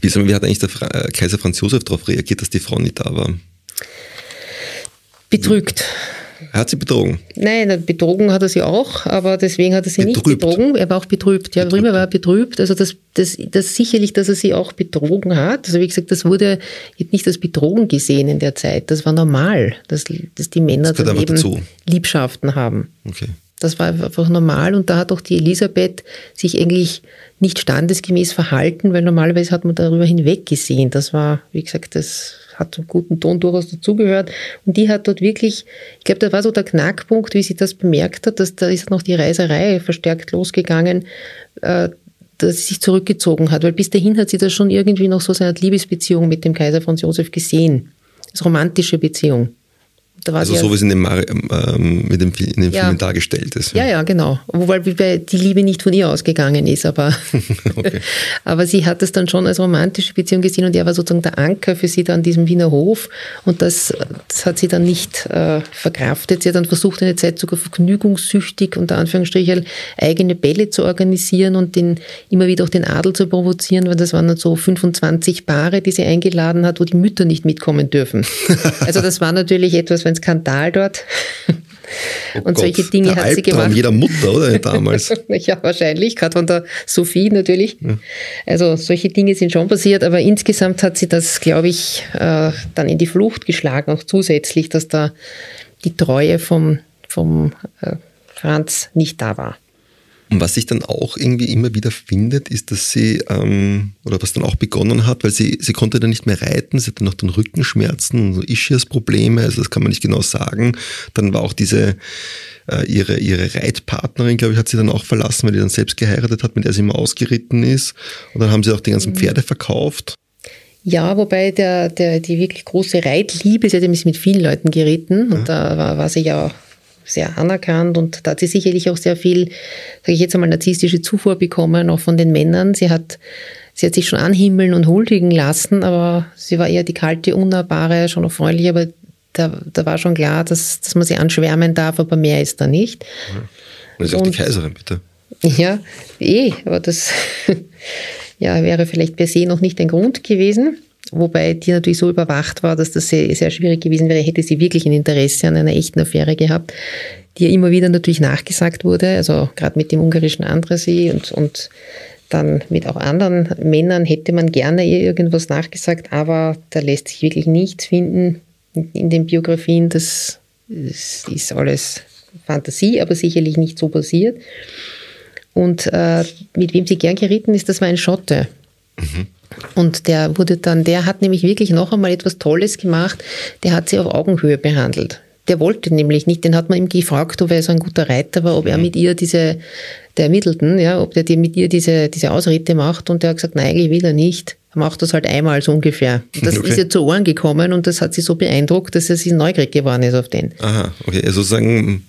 wie, wie hat eigentlich der äh, Kaiser Franz Josef darauf reagiert, dass die Frau nicht da war? Betrügt. Hat sie betrogen? Nein, betrogen hat er sie auch, aber deswegen hat er sie betrübt. nicht betrogen. Er war auch betrübt. Ja, betrübt. war er betrübt. Also das, das, das sicherlich, dass er sie auch betrogen hat. Also wie gesagt, das wurde nicht als Betrogen gesehen in der Zeit. Das war normal, dass, dass die Männer das daneben Liebschaften haben. Okay. Das war einfach normal und da hat auch die Elisabeth sich eigentlich nicht standesgemäß verhalten, weil normalerweise hat man darüber hinweggesehen. Das war, wie gesagt, das hat zum guten Ton durchaus dazugehört. Und die hat dort wirklich, ich glaube, da war so der Knackpunkt, wie sie das bemerkt hat, dass da ist noch die Reiserei verstärkt losgegangen, äh, dass sie sich zurückgezogen hat. Weil bis dahin hat sie das schon irgendwie noch so seine Liebesbeziehung mit dem Kaiser Franz Josef gesehen. Das romantische Beziehung also so wie es in dem, ähm, mit dem, in den ja. Filmen dargestellt ist. Ja, ja, genau. Wobei die Liebe nicht von ihr ausgegangen ist, aber, aber sie hat es dann schon als romantische Beziehung gesehen und er war sozusagen der Anker für sie da an diesem Wiener Hof und das, das hat sie dann nicht äh, verkraftet. Sie hat dann versucht, eine Zeit sogar vergnügungssüchtig, unter Anführungsstrichen, eigene Bälle zu organisieren und den, immer wieder auch den Adel zu provozieren, weil das waren dann so 25 Paare, die sie eingeladen hat, wo die Mütter nicht mitkommen dürfen. also das war natürlich etwas, ein Skandal dort. Oh und Gott, solche Dinge hat sie gemacht. jeder Mutter, oder damals? ja, wahrscheinlich, gerade von der Sophie natürlich. Ja. Also solche Dinge sind schon passiert, aber insgesamt hat sie das, glaube ich, äh, dann in die Flucht geschlagen, auch zusätzlich, dass da die Treue vom, vom äh, Franz nicht da war. Und was sich dann auch irgendwie immer wieder findet, ist, dass sie, ähm, oder was dann auch begonnen hat, weil sie, sie konnte dann nicht mehr reiten, sie hatte noch dann Rückenschmerzen und so Ischias-Probleme, also das kann man nicht genau sagen. Dann war auch diese, äh, ihre, ihre Reitpartnerin, glaube ich, hat sie dann auch verlassen, weil die dann selbst geheiratet hat, mit der sie immer ausgeritten ist. Und dann haben sie auch die ganzen mhm. Pferde verkauft. Ja, wobei der, der, die wirklich große Reitliebe, sie hat ja mit vielen Leuten geritten und ja. da war, war sie ja sehr anerkannt und da hat sie sicherlich auch sehr viel, sage ich jetzt einmal, narzisstische Zufuhr bekommen, auch von den Männern. Sie hat, sie hat sich schon anhimmeln und huldigen lassen, aber sie war eher die kalte, unnahbare, schon auch freundlich, aber da, da war schon klar, dass, dass man sie anschwärmen darf, aber mehr ist da nicht. Das ist auch die Kaiserin, bitte. Ja, eh, aber das ja, wäre vielleicht per se noch nicht ein Grund gewesen. Wobei die natürlich so überwacht war, dass das sehr, sehr schwierig gewesen wäre, hätte sie wirklich ein Interesse an einer echten Affäre gehabt, die ihr immer wieder natürlich nachgesagt wurde, also gerade mit dem ungarischen Andresi und, und dann mit auch anderen Männern hätte man gerne ihr irgendwas nachgesagt, aber da lässt sich wirklich nichts finden in den Biografien. Das, das ist alles Fantasie, aber sicherlich nicht so passiert. Und äh, mit wem sie gern geritten ist, das war ein Schotte. Mhm. Und der wurde dann, der hat nämlich wirklich noch einmal etwas Tolles gemacht. Der hat sie auf Augenhöhe behandelt. Der wollte nämlich nicht, den hat man ihm gefragt, ob er so ein guter Reiter war, ob er mhm. mit ihr diese, der Ermittelten, ja, ob der mit ihr diese, diese Ausritte macht. Und der hat gesagt, nein, eigentlich will er nicht. Er macht das halt einmal so ungefähr. Das okay. ist ihr zu Ohren gekommen und das hat sie so beeindruckt, dass er sich neugierig geworden ist auf den. Aha, okay. Also sagen,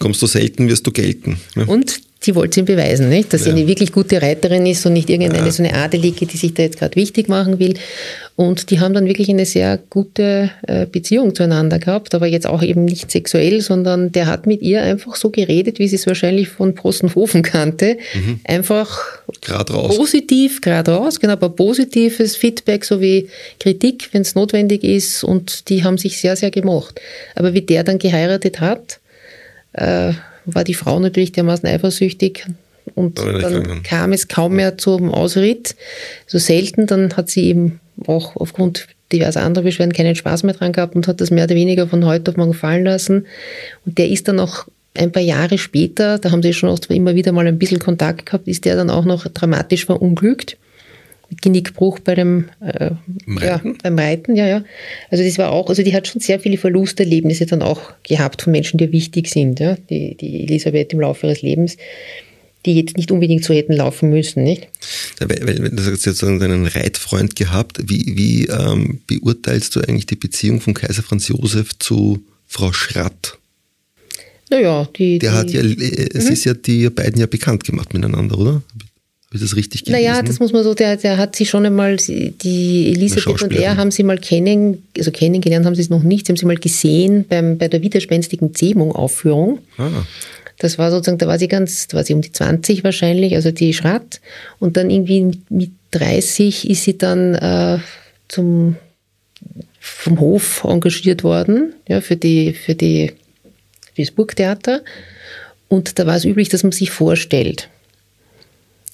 kommst du selten, wirst du gelten. Ja. Und sie wollte ihm beweisen, nicht? dass ja. sie eine wirklich gute Reiterin ist und nicht irgendeine ja. so eine Adelige, die sich da jetzt gerade wichtig machen will. Und die haben dann wirklich eine sehr gute äh, Beziehung zueinander gehabt, aber jetzt auch eben nicht sexuell, sondern der hat mit ihr einfach so geredet, wie sie es wahrscheinlich von Postenhofen kannte. Mhm. Einfach grad raus. positiv, gerade raus, genau, aber positives Feedback sowie Kritik, wenn es notwendig ist. Und die haben sich sehr, sehr gemocht. Aber wie der dann geheiratet hat, äh, war die Frau natürlich dermaßen eifersüchtig und dann kam es kaum mehr zum Ausritt. So selten, dann hat sie eben auch aufgrund diverser anderer Beschwerden keinen Spaß mehr dran gehabt und hat das mehr oder weniger von heute auf morgen fallen lassen. Und der ist dann auch ein paar Jahre später, da haben sie schon auch immer wieder mal ein bisschen Kontakt gehabt, ist der dann auch noch dramatisch verunglückt. Genickbruch bei dem äh, Reiten? Ja, beim Reiten, ja, ja. Also das war auch, also die hat schon sehr viele Verlusterlebnisse dann auch gehabt von Menschen, die wichtig sind, ja, die, die Elisabeth im Laufe ihres Lebens, die jetzt nicht unbedingt so hätten laufen müssen, nicht? Weil, weil du hast jetzt einen Reitfreund gehabt, wie, wie ähm, beurteilst du eigentlich die Beziehung von Kaiser Franz Josef zu Frau Schratt? Naja, die. Der die, hat ja, es mhm. ist ja die beiden ja bekannt gemacht miteinander, oder? Ich das richtig gelesen? Naja, das muss man so, der, der hat sie schon einmal, die Elisabeth und er haben sie mal kennen, also kennengelernt haben sie es noch nicht, sie haben sie mal gesehen beim, bei der widerspenstigen Zähmung-Aufführung. Ah. Das war sozusagen, da war sie ganz, da war sie um die 20 wahrscheinlich, also die Schratt. Und dann irgendwie mit 30 ist sie dann äh, zum, vom Hof engagiert worden, ja, für die, für die fürs Burgtheater. Und da war es üblich, dass man sich vorstellt.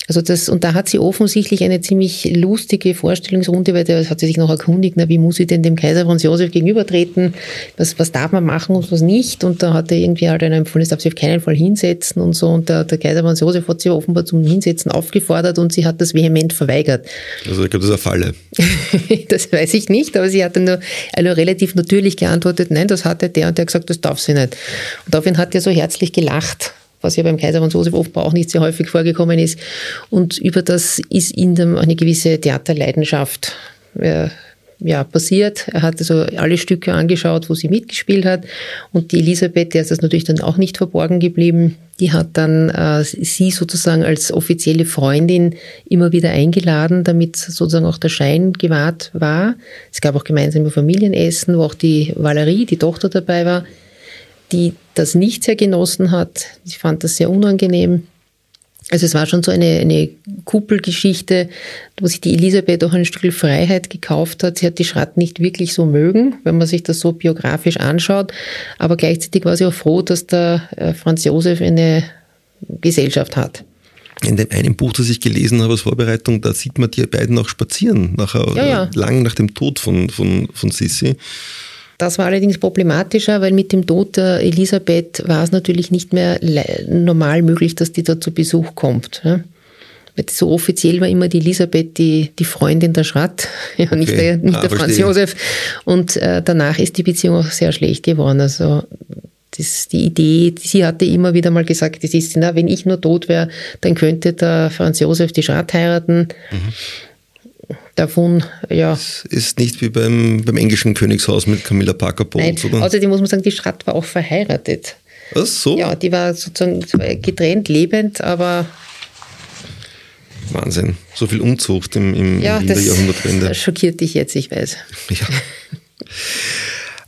Also das, und da hat sie offensichtlich eine ziemlich lustige Vorstellungsrunde, weil da hat sie sich noch erkundigt, na, wie muss ich denn dem Kaiser Franz Josef gegenübertreten? Was, was darf man machen und was nicht? Und da hat er irgendwie halt einen empfohlen, es darf sich auf keinen Fall hinsetzen und so. Und der, der Kaiser Franz Josef hat sie offenbar zum Hinsetzen aufgefordert und sie hat das vehement verweigert. Also ich glaube, das ist eine Falle. das weiß ich nicht, aber sie hat dann nur also relativ natürlich geantwortet, nein, das hatte der und der gesagt, das darf sie nicht. Und daraufhin hat er so herzlich gelacht was ja beim Kaiser Franz Josef offenbar auch nicht sehr häufig vorgekommen ist. Und über das ist in dem eine gewisse Theaterleidenschaft äh, ja, passiert. Er hat also alle Stücke angeschaut, wo sie mitgespielt hat. Und die Elisabeth, der ist das natürlich dann auch nicht verborgen geblieben, die hat dann äh, sie sozusagen als offizielle Freundin immer wieder eingeladen, damit sozusagen auch der Schein gewahrt war. Es gab auch gemeinsame Familienessen, wo auch die Valerie, die Tochter dabei war die das nicht sehr genossen hat. Ich fand das sehr unangenehm. Also es war schon so eine, eine Kuppelgeschichte, wo sich die Elisabeth auch ein Stück Freiheit gekauft hat. Sie hat die Schratt nicht wirklich so mögen, wenn man sich das so biografisch anschaut. Aber gleichzeitig war sie auch froh, dass der äh, Franz Josef eine Gesellschaft hat. In dem einen Buch, das ich gelesen habe als Vorbereitung, da sieht man die beiden auch spazieren, nachher, ja, ja. lang nach dem Tod von, von, von Sissi. Das war allerdings problematischer, weil mit dem Tod der Elisabeth war es natürlich nicht mehr normal möglich, dass die da zu Besuch kommt. So offiziell war immer die Elisabeth die, die Freundin der Schratt, ja, okay. nicht der, nicht ah, der Franz Josef. Und äh, danach ist die Beziehung auch sehr schlecht geworden. Also das, die Idee, sie hatte immer wieder mal gesagt, das ist, na, wenn ich nur tot wäre, dann könnte der Franz Josef die Schratt heiraten. Mhm davon, ja. Es ist nicht wie beim, beim englischen Königshaus mit Camilla Parker Bowles, oder? Außerdem muss man sagen, die Schratt war auch verheiratet. Was, so? Ja, die war sozusagen getrennt lebend, aber Wahnsinn. So viel Umzucht im, im, ja, in der Jahrhundertwende. Das schockiert dich jetzt, ich weiß.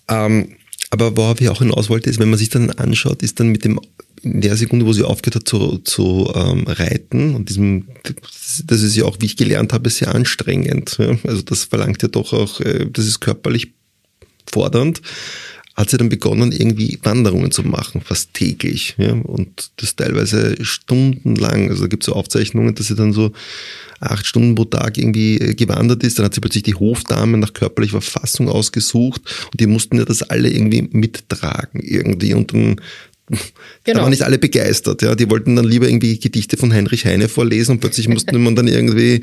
Ja. ähm, aber worauf ich auch hinaus wollte, ist, wenn man sich dann anschaut, ist dann mit dem in der Sekunde, wo sie aufgehört hat zu, zu ähm, reiten, und diesem, das ist ja auch, wie ich gelernt habe, sehr anstrengend. Ja? Also das verlangt ja doch auch, äh, das ist körperlich fordernd, hat sie dann begonnen, irgendwie Wanderungen zu machen, fast täglich. Ja? Und das teilweise stundenlang. Also da gibt es so Aufzeichnungen, dass sie dann so acht Stunden pro Tag irgendwie äh, gewandert ist. Dann hat sie plötzlich die Hofdamen nach körperlicher Verfassung ausgesucht und die mussten ja das alle irgendwie mittragen irgendwie. Und dann Genau. Da waren nicht alle begeistert, ja. Die wollten dann lieber irgendwie Gedichte von Heinrich Heine vorlesen und plötzlich musste man dann irgendwie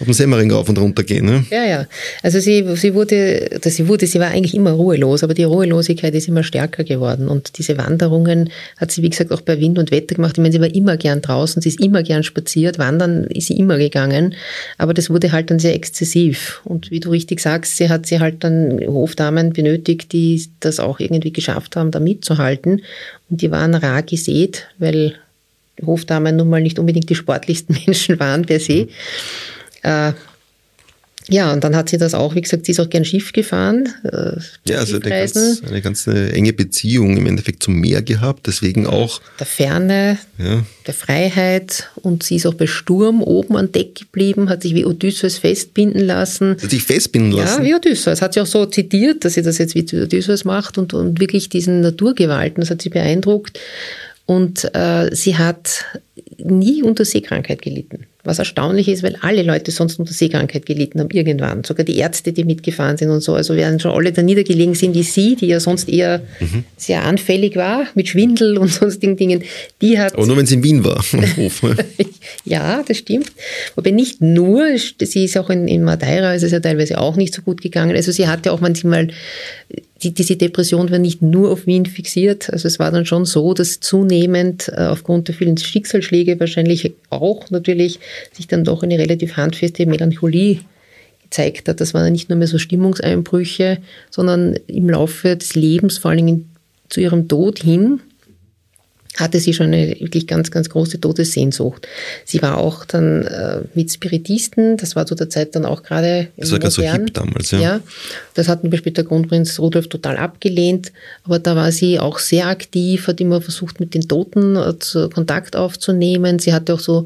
auf dem Semmering rauf und runter gehen. Ne? Ja, ja. Also sie, sie wurde, sie wurde, sie war eigentlich immer ruhelos, aber die Ruhelosigkeit ist immer stärker geworden. Und diese Wanderungen hat sie, wie gesagt, auch bei Wind und Wetter gemacht. Ich meine, sie war immer gern draußen, sie ist immer gern spaziert, wandern ist sie immer gegangen. Aber das wurde halt dann sehr exzessiv. Und wie du richtig sagst, sie hat sie halt dann Hofdamen benötigt, die das auch irgendwie geschafft haben, da mitzuhalten. Und die waren rar gesät, weil Hofdamen nun mal nicht unbedingt die sportlichsten Menschen waren per se. Äh, ja, und dann hat sie das auch, wie gesagt, sie ist auch gern Schiff gefahren. Äh, ja, also eine ganz, eine ganz enge Beziehung im Endeffekt zum Meer gehabt, deswegen auch. Der Ferne, ja. der Freiheit und sie ist auch bei Sturm oben an Deck geblieben, hat sich wie Odysseus festbinden lassen. Hat sich festbinden lassen? Ja, wie Odysseus. Hat sie auch so zitiert, dass sie das jetzt wie Odysseus macht und, und wirklich diesen Naturgewalten, das hat sie beeindruckt. Und äh, sie hat nie unter Seekrankheit gelitten. Was erstaunlich ist, weil alle Leute sonst unter Seekrankheit gelitten haben, irgendwann. Sogar die Ärzte, die mitgefahren sind und so. Also während schon alle da niedergelegen sind wie sie, die ja sonst eher mhm. sehr anfällig war mit Schwindel und sonstigen Dingen. Die hat. Aber nur wenn sie in Wien war, am Hof. Ne? ja, das stimmt. Wobei nicht nur, sie ist auch in, in Madeira, ist es ja teilweise auch nicht so gut gegangen. Also sie hatte auch manchmal die, diese Depression war nicht nur auf Wien fixiert. Also es war dann schon so, dass zunehmend äh, aufgrund der vielen Schicksalsschläge wahrscheinlich auch natürlich sich dann doch eine relativ handfeste Melancholie gezeigt hat. Das waren nicht nur mehr so Stimmungseinbrüche, sondern im Laufe des Lebens, vor allen Dingen zu ihrem Tod hin, hatte sie schon eine wirklich ganz, ganz große Todessehnsucht. Sie war auch dann äh, mit Spiritisten, das war zu der Zeit dann auch gerade Das war ganz so hip damals, ja. ja. Das hat zum Beispiel der Kronprinz Rudolf total abgelehnt, aber da war sie auch sehr aktiv, hat immer versucht, mit den Toten äh, Kontakt aufzunehmen. Sie hatte auch so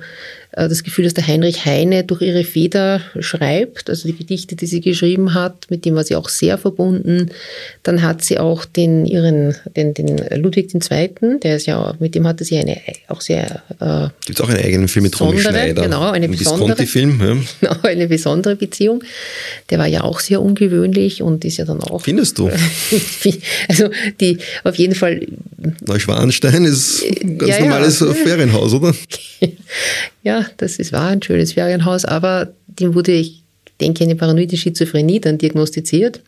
das Gefühl, dass der Heinrich Heine durch ihre Feder schreibt, also die Gedichte, die sie geschrieben hat, mit dem war sie auch sehr verbunden. Dann hat sie auch den ihren, den, den Ludwig II., der ist ja, mit dem hatte sie eine auch sehr äh, Gibt es auch einen eigenen Film mit Romy Schneider? Genau, eine ein besondere Film, ja. Genau, eine besondere Beziehung. Der war ja auch sehr ungewöhnlich und ist ja dann auch. Findest du? also die auf jeden Fall. Neuschwanstein ist ein ganz ja, normales ja. Ferienhaus, oder? ja, das ist, war ein schönes Ferienhaus, aber dem wurde, ich denke, eine paranoide Schizophrenie dann diagnostiziert.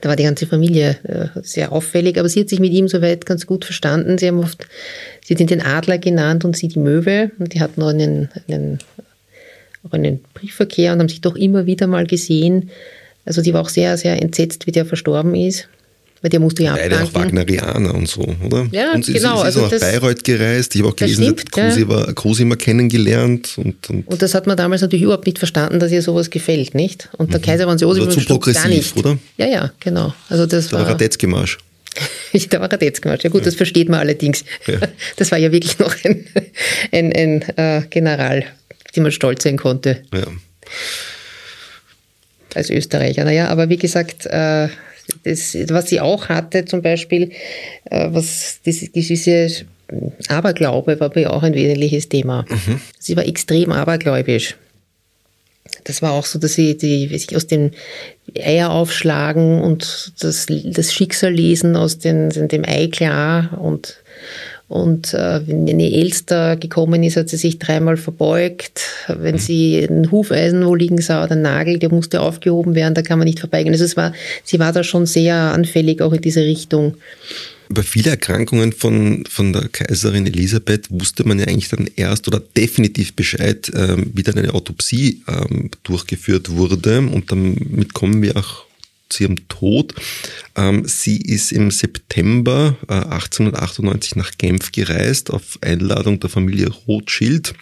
Da war die ganze Familie äh, sehr auffällig, aber sie hat sich mit ihm soweit ganz gut verstanden. Sie haben oft, sie hat ihn den Adler genannt und sie die Möwe und die hatten auch einen, einen, auch einen Briefverkehr und haben sich doch immer wieder mal gesehen. Also die war auch sehr, sehr entsetzt, wie der verstorben ist. Weil der musste ja Beide auch Wagnerianer und so, oder? Ja, und sie, genau. Sie ist also auch nach Bayreuth gereist. Ich habe auch gelesen, stimmt, Cosima, Cosima kennengelernt. Und, und, und, das hat man damals natürlich überhaupt nicht verstanden, dass ihr sowas gefällt, nicht? Und der mhm. Kaiser Franz Josef war zu progressiv, gar nicht. oder? Ja, ja, genau. Also das der war Radetzky-Marsch. der war Radetzky-Marsch. Ja gut, ja. das versteht man allerdings. Ja. Das war ja wirklich noch ein, ein, ein äh, General, dem man stolz sein konnte. Ja. Als Österreicher. Naja, aber wie gesagt, äh, das, was sie auch hatte, zum Beispiel, äh, was diese, diese Aberglaube war bei ihr auch ein wesentliches Thema. Mhm. Sie war extrem abergläubisch. Das war auch so, dass sie die, sich aus den Eier aufschlagen und das, das Schicksal lesen aus den, dem Ei klar und und äh, wenn eine Elster gekommen ist, hat sie sich dreimal verbeugt. Wenn sie ein Hufeisen wo liegen sah oder ein Nagel, der musste aufgehoben werden, da kann man nicht vorbeigehen. Also es war, sie war da schon sehr anfällig auch in diese Richtung. Über viele Erkrankungen von, von der Kaiserin Elisabeth wusste man ja eigentlich dann erst oder definitiv Bescheid, ähm, wie dann eine Autopsie ähm, durchgeführt wurde. Und damit kommen wir auch zu ihrem Tod. Ähm, sie ist im September äh, 1898 nach Genf gereist auf Einladung der Familie Rothschild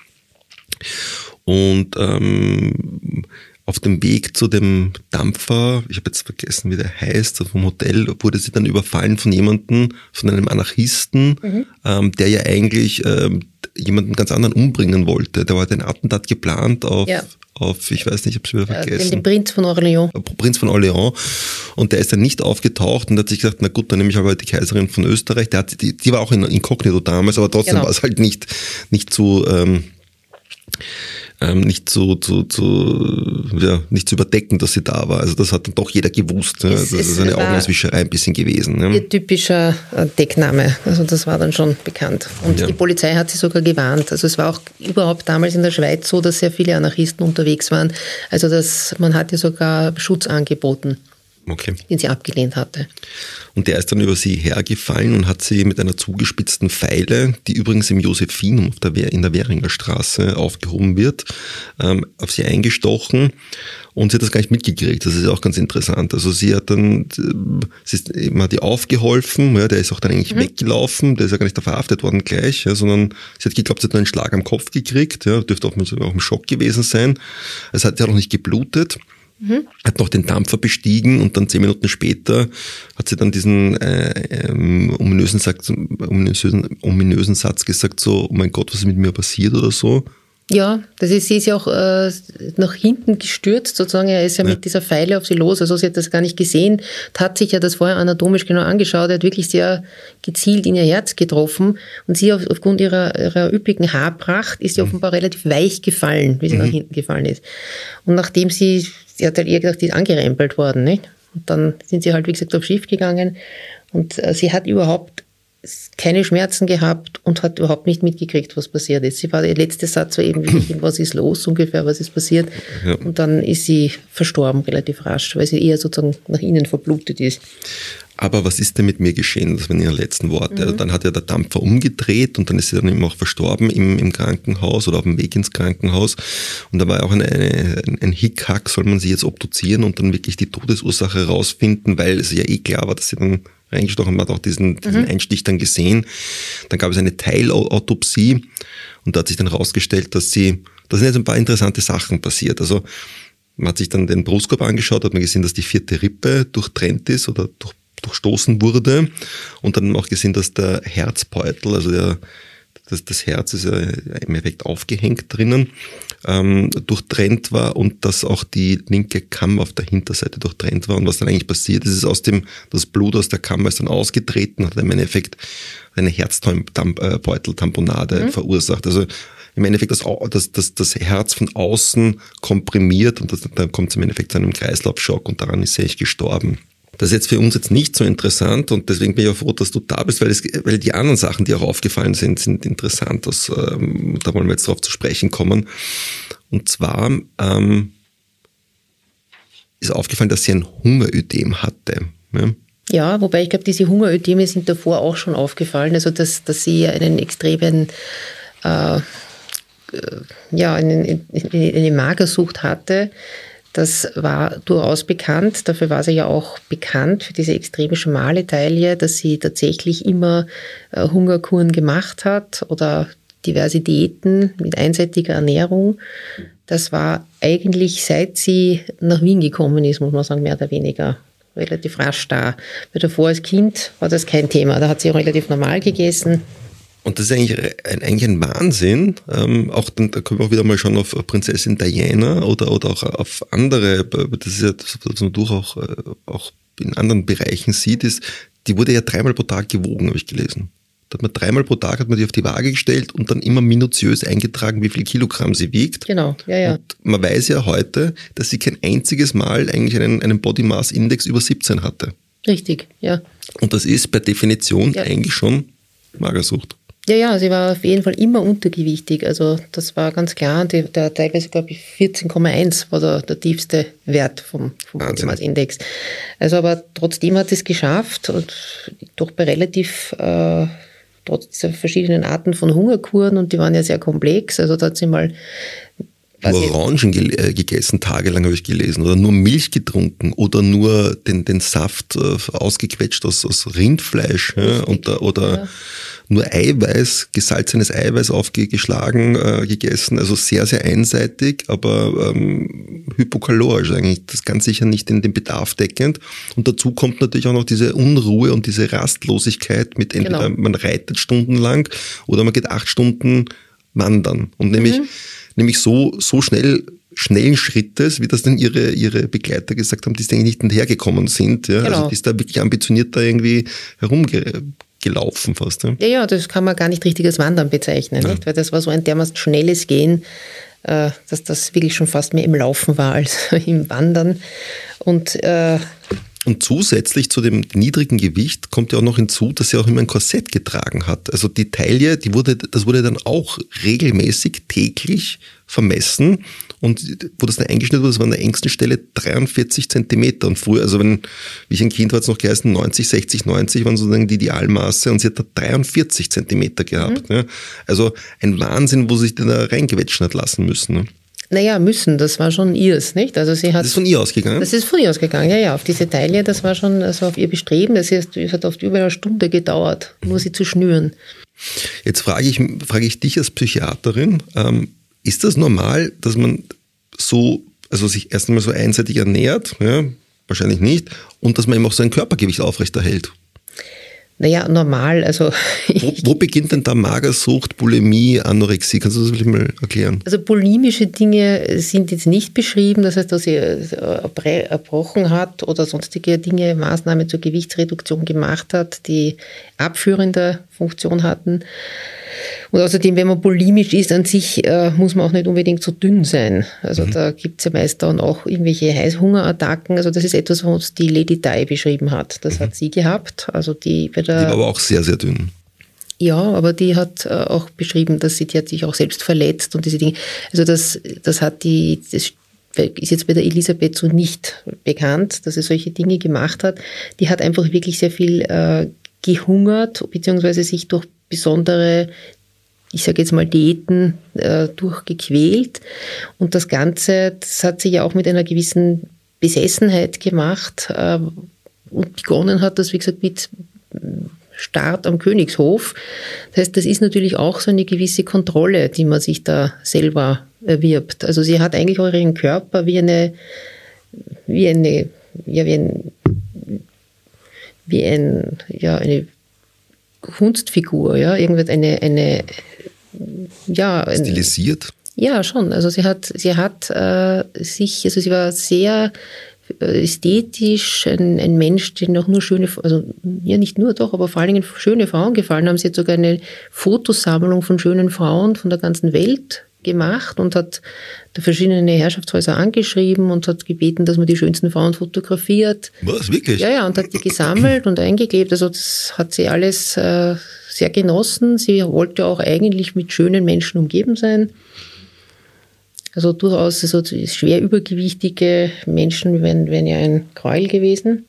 und ähm, auf dem Weg zu dem Dampfer, ich habe jetzt vergessen, wie der heißt, vom Hotel, wurde sie dann überfallen von jemandem, von einem Anarchisten, mhm. ähm, der ja eigentlich ähm, jemanden ganz anderen umbringen wollte. Der war ein Attentat geplant auf, ja. auf ich weiß nicht, ich habe es wieder äh, vergessen. Den, den Prinz von Orléans. Äh, Prinz von Orléans. Und der ist dann nicht aufgetaucht und hat sich gesagt, na gut, dann nehme ich aber die Kaiserin von Österreich. Der hat, die, die war auch in Inkognito damals, aber trotzdem genau. war es halt nicht, nicht so... Ähm, ähm, nicht zu, zu, zu, ja, nicht zu überdecken, dass sie da war. Also das hat dann doch jeder gewusst. Ja. Das ist eine Augenauswischerei ein bisschen gewesen. Ja. Ihr typischer äh, Deckname. Also das war dann schon bekannt. Und ja. die Polizei hat sie sogar gewarnt. Also es war auch überhaupt damals in der Schweiz so, dass sehr viele Anarchisten unterwegs waren. Also das, man hat ihr sogar Schutz angeboten okay. den sie abgelehnt hatte. Und der ist dann über sie hergefallen und hat sie mit einer zugespitzten Pfeile, die übrigens im Josephinum in der Währinger Straße aufgehoben wird, ähm, auf sie eingestochen und sie hat das gar nicht mitgekriegt. Das ist auch ganz interessant. Also sie hat dann, äh, sie ist, man hat ihr aufgeholfen, ja, der ist auch dann eigentlich mhm. weggelaufen, der ist ja gar nicht da verhaftet worden gleich, ja, sondern sie hat geglaubt, sie hat einen Schlag am Kopf gekriegt, ja, dürfte auch, auch im Schock gewesen sein. Es hat ja noch nicht geblutet. Mhm. Hat noch den Dampfer bestiegen und dann zehn Minuten später hat sie dann diesen äh, ähm, ominösen, Satz, ominösen, ominösen Satz gesagt, so, oh mein Gott, was ist mit mir passiert oder so. Ja, das ist, sie ist ja auch äh, nach hinten gestürzt, sozusagen. Er ist ja, ja, mit dieser Pfeile auf sie los. Also sie hat das gar nicht gesehen, hat sich ja das vorher anatomisch genau angeschaut. Er hat wirklich sehr gezielt in ihr Herz getroffen. Und sie auf, aufgrund ihrer, ihrer üppigen Haarpracht ist sie mhm. offenbar relativ weich gefallen, wie sie mhm. nach hinten gefallen ist. Und nachdem sie sie hat halt eher gedacht, die ist angerempelt worden, nicht? Und dann sind sie halt, wie gesagt, auf Schiff gegangen und äh, sie hat überhaupt keine Schmerzen gehabt und hat überhaupt nicht mitgekriegt, was passiert ist. Sie war, der letzte Satz war eben wirklich, was ist los ungefähr, was ist passiert. Ja. Und dann ist sie verstorben relativ rasch, weil sie eher sozusagen nach innen verblutet ist. Aber was ist denn mit mir geschehen? Das waren ihre letzten Worte. Mhm. Dann hat ja der Dampfer umgedreht und dann ist sie dann eben auch verstorben im, im Krankenhaus oder auf dem Weg ins Krankenhaus. Und da war auch eine, eine, ein Hickhack, soll man sie jetzt obduzieren und dann wirklich die Todesursache herausfinden, weil es ja eh klar war, dass sie dann reingestochen hat, auch diesen, diesen mhm. Einstich dann gesehen. Dann gab es eine Teilautopsie und da hat sich dann herausgestellt, dass sie, da sind jetzt ein paar interessante Sachen passiert. Also man hat sich dann den Brustkorb angeschaut, hat man gesehen, dass die vierte Rippe durchtrennt ist oder durch durchstoßen wurde und dann auch gesehen, dass der Herzbeutel, also der, das, das Herz ist ja im Effekt aufgehängt drinnen, ähm, durchtrennt war und dass auch die linke Kammer auf der Hinterseite durchtrennt war. Und was dann eigentlich passiert ist, ist aus dem, das Blut aus der Kammer ist dann ausgetreten, hat im Endeffekt eine Herzbeuteltamponade mhm. verursacht. Also im Endeffekt das, das, das, das Herz von außen komprimiert und das, dann kommt es im Endeffekt zu einem Kreislaufschock und daran ist er echt gestorben. Das ist jetzt für uns jetzt nicht so interessant und deswegen bin ich auch froh, dass du da bist, weil, es, weil die anderen Sachen, die auch aufgefallen sind, sind interessant. Das, ähm, da wollen wir jetzt drauf zu sprechen kommen. Und zwar ähm, ist aufgefallen, dass sie ein Hungerödem hatte. Ja? Ja, wobei ich glaube, diese Hungerödeme sind davor auch schon aufgefallen, also dass, dass sie einen extremen äh, ja, eine, eine Magersucht hatte. Das war durchaus bekannt. Dafür war sie ja auch bekannt für diese extreme schmale Taille, dass sie tatsächlich immer äh, Hungerkuren gemacht hat oder diverse Diäten mit einseitiger Ernährung. Das war eigentlich, seit sie nach Wien gekommen ist, muss man sagen, mehr oder weniger relativ rasch da. Weil davor als Kind war das kein Thema. Da hat sie relativ normal gegessen. Und das ist eigentlich ein, eigentlich ein Wahnsinn. Ähm, auch dann, da können wir auch wieder mal schauen auf Prinzessin Diana oder, oder auch auf andere, das ist ja das, was man durch auch, äh, auch in anderen Bereichen sieht, ist, die wurde ja dreimal pro Tag gewogen, habe ich gelesen. Da hat man dreimal pro Tag hat man die auf die Waage gestellt und dann immer minutiös eingetragen, wie viel Kilogramm sie wiegt. Genau, ja, ja. Und man weiß ja heute, dass sie kein einziges Mal eigentlich einen, einen Body Mass Index über 17 hatte. Richtig, ja. Und das ist per Definition ja. eigentlich schon Magersucht. Ja, ja, sie war auf jeden Fall immer untergewichtig. Also das war ganz klar. Die, der teilweise, glaube ich, 14,1 war der, der tiefste Wert vom, vom Index. Also aber trotzdem hat sie es geschafft und doch bei relativ, äh, trotz dieser verschiedenen Arten von Hungerkuren und die waren ja sehr komplex. Also da hat sie mal Orangen ge äh, gegessen, tagelang habe ich gelesen, oder nur Milch getrunken oder nur den, den Saft äh, ausgequetscht aus, aus Rindfleisch ja, und, oder ja. nur Eiweiß, gesalzenes Eiweiß aufgeschlagen äh, gegessen. Also sehr, sehr einseitig, aber ähm, hypokalorisch eigentlich. Das ganz sicher nicht in den Bedarf deckend. Und dazu kommt natürlich auch noch diese Unruhe und diese Rastlosigkeit mit entweder genau. man reitet stundenlang oder man geht acht Stunden wandern. Und nämlich mhm nämlich so, so schnell schnellen Schrittes, wie das denn ihre, ihre Begleiter gesagt haben, die eigentlich nicht hinterhergekommen sind. Ja? Also genau. Also die ist da wirklich ambitioniert da irgendwie herumgelaufen fast. Ja. ja, ja, das kann man gar nicht richtiges Wandern bezeichnen, ja. nicht? weil das war so ein dermaßen schnelles Gehen, äh, dass das wirklich schon fast mehr im Laufen war als im Wandern. Und äh, und zusätzlich zu dem niedrigen Gewicht kommt ja auch noch hinzu, dass sie auch immer ein Korsett getragen hat. Also die Taille, die wurde, das wurde dann auch regelmäßig täglich vermessen und wo das dann eingeschnitten wurde, das war an der engsten Stelle 43 Zentimeter. Und früher, also wenn, wie ich ein Kind war, hat es noch geheißen, 90, 60, 90 waren sozusagen die Idealmaße und sie hat da 43 Zentimeter gehabt. Mhm. Ja. Also ein Wahnsinn, wo sie sich da reinquetschen hat lassen müssen. Naja, müssen, das war schon ihrs, nicht? Also sie hat, das ist von ihr ausgegangen? Das ist von ihr ausgegangen, ja, ja. Auf diese Taille, das war schon also auf ihr Bestreben. Das ist, es hat oft über eine Stunde gedauert, nur sie zu schnüren. Jetzt frage ich, frage ich dich als Psychiaterin, ähm, ist das normal, dass man so, also sich erst einmal so einseitig ernährt, ja, wahrscheinlich nicht, und dass man eben auch sein Körpergewicht aufrechterhält? Naja, normal. Also wo, wo, beginnt denn da Magersucht, Bulimie, Anorexie? Kannst du das wirklich mal erklären? Also bulimische Dinge sind jetzt nicht beschrieben, das heißt, dass sie erbrochen hat oder sonstige Dinge, Maßnahmen zur Gewichtsreduktion gemacht hat, die abführende Funktion hatten. Und außerdem, wenn man bulimisch ist an sich, äh, muss man auch nicht unbedingt so dünn sein. Also mhm. da gibt es ja meist dann auch irgendwelche Heißhungerattacken. Also das ist etwas, was uns die Lady Di beschrieben hat. Das mhm. hat sie gehabt. Also die, bei der, die war aber auch sehr, sehr dünn. Ja, aber die hat äh, auch beschrieben, dass sie, die hat sich auch selbst verletzt und diese Dinge. Also das, das hat die, das ist jetzt bei der Elisabeth so nicht bekannt, dass sie solche Dinge gemacht hat. Die hat einfach wirklich sehr viel äh, gehungert, beziehungsweise sich durch besondere ich sage jetzt mal, Diäten äh, durchgequält. Und das Ganze, das hat sich ja auch mit einer gewissen Besessenheit gemacht. Äh, und begonnen hat das, wie gesagt, mit Start am Königshof. Das heißt, das ist natürlich auch so eine gewisse Kontrolle, die man sich da selber erwirbt. Also sie hat eigentlich ihren Körper wie eine, wie eine, ja, wie ein, wie ein, ja, eine Kunstfigur, ja, irgendwie eine, eine ja. Stilisiert? Ja, schon. Also sie hat, sie hat äh, sich, also sie war sehr äh, ästhetisch, ein, ein Mensch, den auch nur schöne, also ja nicht nur doch, aber vor allen Dingen schöne Frauen gefallen haben. Sie hat sogar eine Fotosammlung von schönen Frauen von der ganzen Welt gemacht und hat da verschiedene Herrschaftshäuser angeschrieben und hat gebeten, dass man die schönsten Frauen fotografiert. Was, wirklich? Ja, ja, und hat die gesammelt und eingeklebt. Also das hat sie alles äh, sehr genossen. Sie wollte auch eigentlich mit schönen Menschen umgeben sein. Also durchaus also schwer übergewichtige Menschen wären, wären ja ein Gräuel gewesen.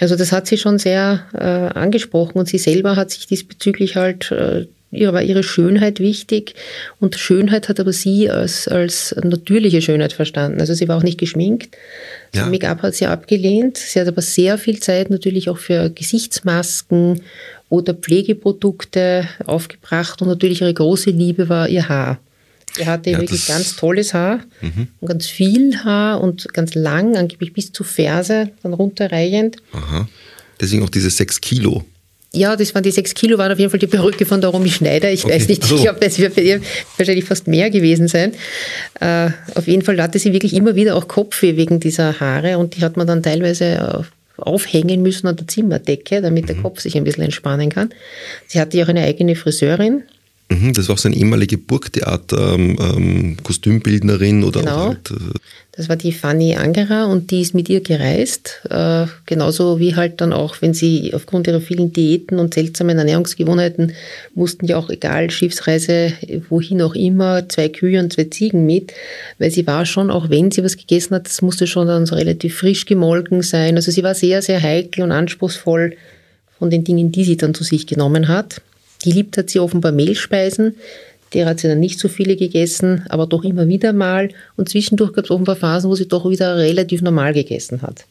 Also das hat sie schon sehr äh, angesprochen und sie selber hat sich diesbezüglich halt, äh, ihr war ihre Schönheit wichtig und Schönheit hat aber sie als, als natürliche Schönheit verstanden. Also sie war auch nicht geschminkt. Ja. Make-up hat sie abgelehnt. Sie hat aber sehr viel Zeit natürlich auch für Gesichtsmasken oder Pflegeprodukte aufgebracht und natürlich ihre große Liebe war ihr Haar. Sie hatte ja, wirklich ganz tolles Haar mhm. und ganz viel Haar und ganz lang, angeblich bis zu Ferse, dann runterreichend. Aha. Deswegen auch diese sechs Kilo. Ja, das waren die sechs Kilo, waren auf jeden Fall die Perücke von der Romy Schneider. Ich okay. weiß nicht, so. ich glaube, das wird bei ihr wahrscheinlich fast mehr gewesen sein. Äh, auf jeden Fall hatte sie wirklich immer wieder auch Kopfweh wegen dieser Haare und die hat man dann teilweise aufhängen müssen an der Zimmerdecke, damit der mhm. Kopf sich ein bisschen entspannen kann. Sie hatte ja auch eine eigene Friseurin, Mhm, das war auch seine ehemalige Burgtheater-Kostümbildnerin ähm, oder genau. Halt, äh das war die Fanny Angerer und die ist mit ihr gereist. Äh, genauso wie halt dann auch, wenn sie aufgrund ihrer vielen Diäten und seltsamen Ernährungsgewohnheiten mussten ja auch, egal, Schiffsreise, wohin auch immer, zwei Kühe und zwei Ziegen mit, weil sie war schon, auch wenn sie was gegessen hat, das musste schon dann so relativ frisch gemolken sein. Also sie war sehr, sehr heikel und anspruchsvoll von den Dingen, die sie dann zu sich genommen hat. Geliebt hat sie offenbar Mehlspeisen. Der hat sie dann nicht so viele gegessen, aber doch immer wieder mal. Und zwischendurch gab es offenbar Phasen, wo sie doch wieder relativ normal gegessen hat.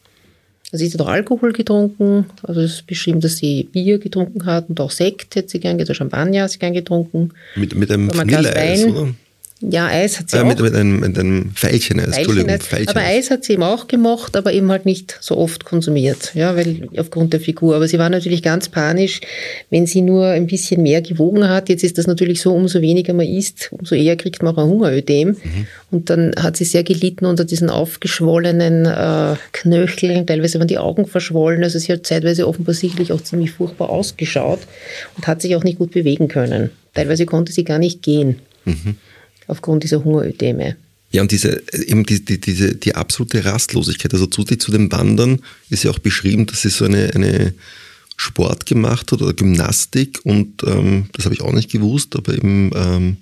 Also sie hat auch Alkohol getrunken, also es ist beschrieben, dass sie Bier getrunken hat und auch Sekt hätte sie gern, also Champagner hat sie gern getrunken. Mit, mit einem Vanilleeis, oder? Ja, Eis hat sie äh, auch. Mit, mit, einem, mit einem Veilcheneis, Entschuldigung. Veilcheneis. Aber Eis hat sie eben auch gemocht, aber eben halt nicht so oft konsumiert, ja, weil aufgrund der Figur. Aber sie war natürlich ganz panisch, wenn sie nur ein bisschen mehr gewogen hat. Jetzt ist das natürlich so, umso weniger man isst, umso eher kriegt man auch ein Hungerödem. Mhm. Und dann hat sie sehr gelitten unter diesen aufgeschwollenen äh, Knöcheln. Teilweise waren die Augen verschwollen. Also sie hat zeitweise offenbar sicherlich auch ziemlich furchtbar ausgeschaut und hat sich auch nicht gut bewegen können. Teilweise konnte sie gar nicht gehen. Mhm aufgrund dieser Hungerödeme. Ja, und diese, eben die, die, diese, die absolute Rastlosigkeit, also zusätzlich zu dem Wandern ist ja auch beschrieben, dass sie so eine, eine Sport gemacht hat oder Gymnastik und ähm, das habe ich auch nicht gewusst, aber eben ähm,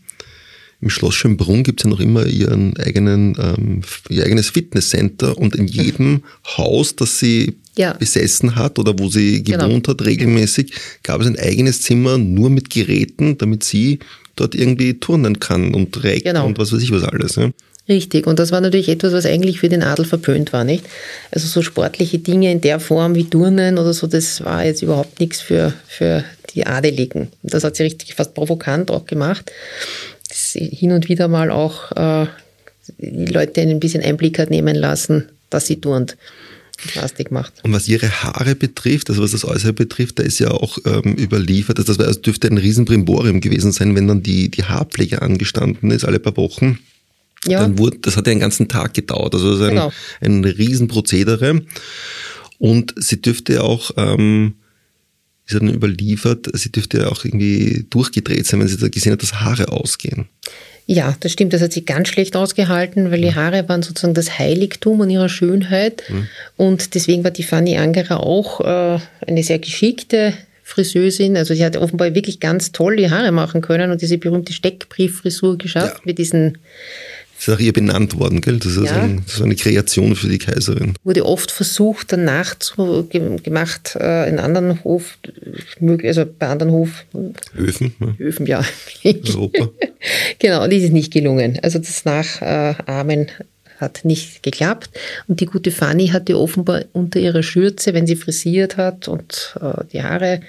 im Schloss Schönbrunn gibt es ja noch immer ihren eigenen, ähm, ihr eigenes Fitnesscenter und in jedem Haus, das sie ja. besessen hat oder wo sie genau. gewohnt genau. hat, regelmäßig, gab es ein eigenes Zimmer nur mit Geräten, damit sie dort irgendwie turnen kann und trägt genau. und was weiß ich was alles. Ja. Richtig, und das war natürlich etwas, was eigentlich für den Adel verpönt war, nicht? Also so sportliche Dinge in der Form wie Turnen oder so, das war jetzt überhaupt nichts für, für die Adeligen. Das hat sie richtig fast provokant auch gemacht. Das hin und wieder mal auch äh, die Leute ein bisschen Einblick hat nehmen lassen, dass sie turnt. Plastik macht. Und was ihre Haare betrifft, also was das Äußere betrifft, da ist ja auch ähm, überliefert, also das, das dürfte ein Riesenbrimborium gewesen sein, wenn dann die, die Haarpflege angestanden ist, alle paar Wochen. Ja. Dann wurde, das hat ja einen ganzen Tag gedauert. Also das ist ein, genau. ein Riesenprozedere. Und sie dürfte auch, ähm, ist dann überliefert, sie dürfte ja auch irgendwie durchgedreht sein, wenn sie da gesehen hat, dass Haare ausgehen. Ja, das stimmt. Das hat sie ganz schlecht ausgehalten, weil die Haare waren sozusagen das Heiligtum an ihrer Schönheit. Mhm. Und deswegen war die Fanny Angerer auch äh, eine sehr geschickte Friseusin. Also sie hat offenbar wirklich ganz toll die Haare machen können und diese berühmte Steckbrieffrisur geschafft ja. mit diesen ist auch ihr benannt worden, gell? Das ist ja. ein, so eine Kreation für die Kaiserin. Wurde oft versucht, danach zu, gemacht äh, in anderen Hof, also bei anderen Hof. Höfen. Ja. Höfen, ja. Europa. genau, und das ist nicht gelungen. Also das Nachahmen hat nicht geklappt. Und die gute Fanny hatte offenbar unter ihrer Schürze, wenn sie frisiert hat und äh, die Haare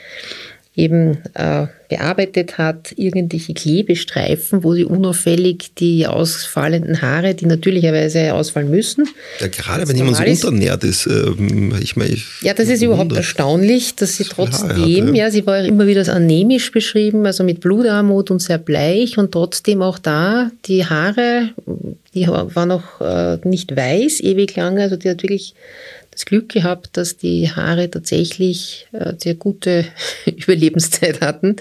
eben äh, bearbeitet hat, irgendwelche Klebestreifen, wo sie unauffällig die ausfallenden Haare, die natürlicherweise ausfallen müssen. Ja, gerade wenn jemand so unternährt ist, äh, ich meine. Ja, das ist überhaupt erstaunlich, dass sie trotzdem, hat, ja. ja. sie war ja immer wieder als anämisch beschrieben, also mit Blutarmut und sehr bleich und trotzdem auch da die Haare, die waren noch äh, nicht weiß ewig lang, also die hat wirklich das Glück gehabt, dass die Haare tatsächlich äh, sehr gute Überlebenszeit hatten.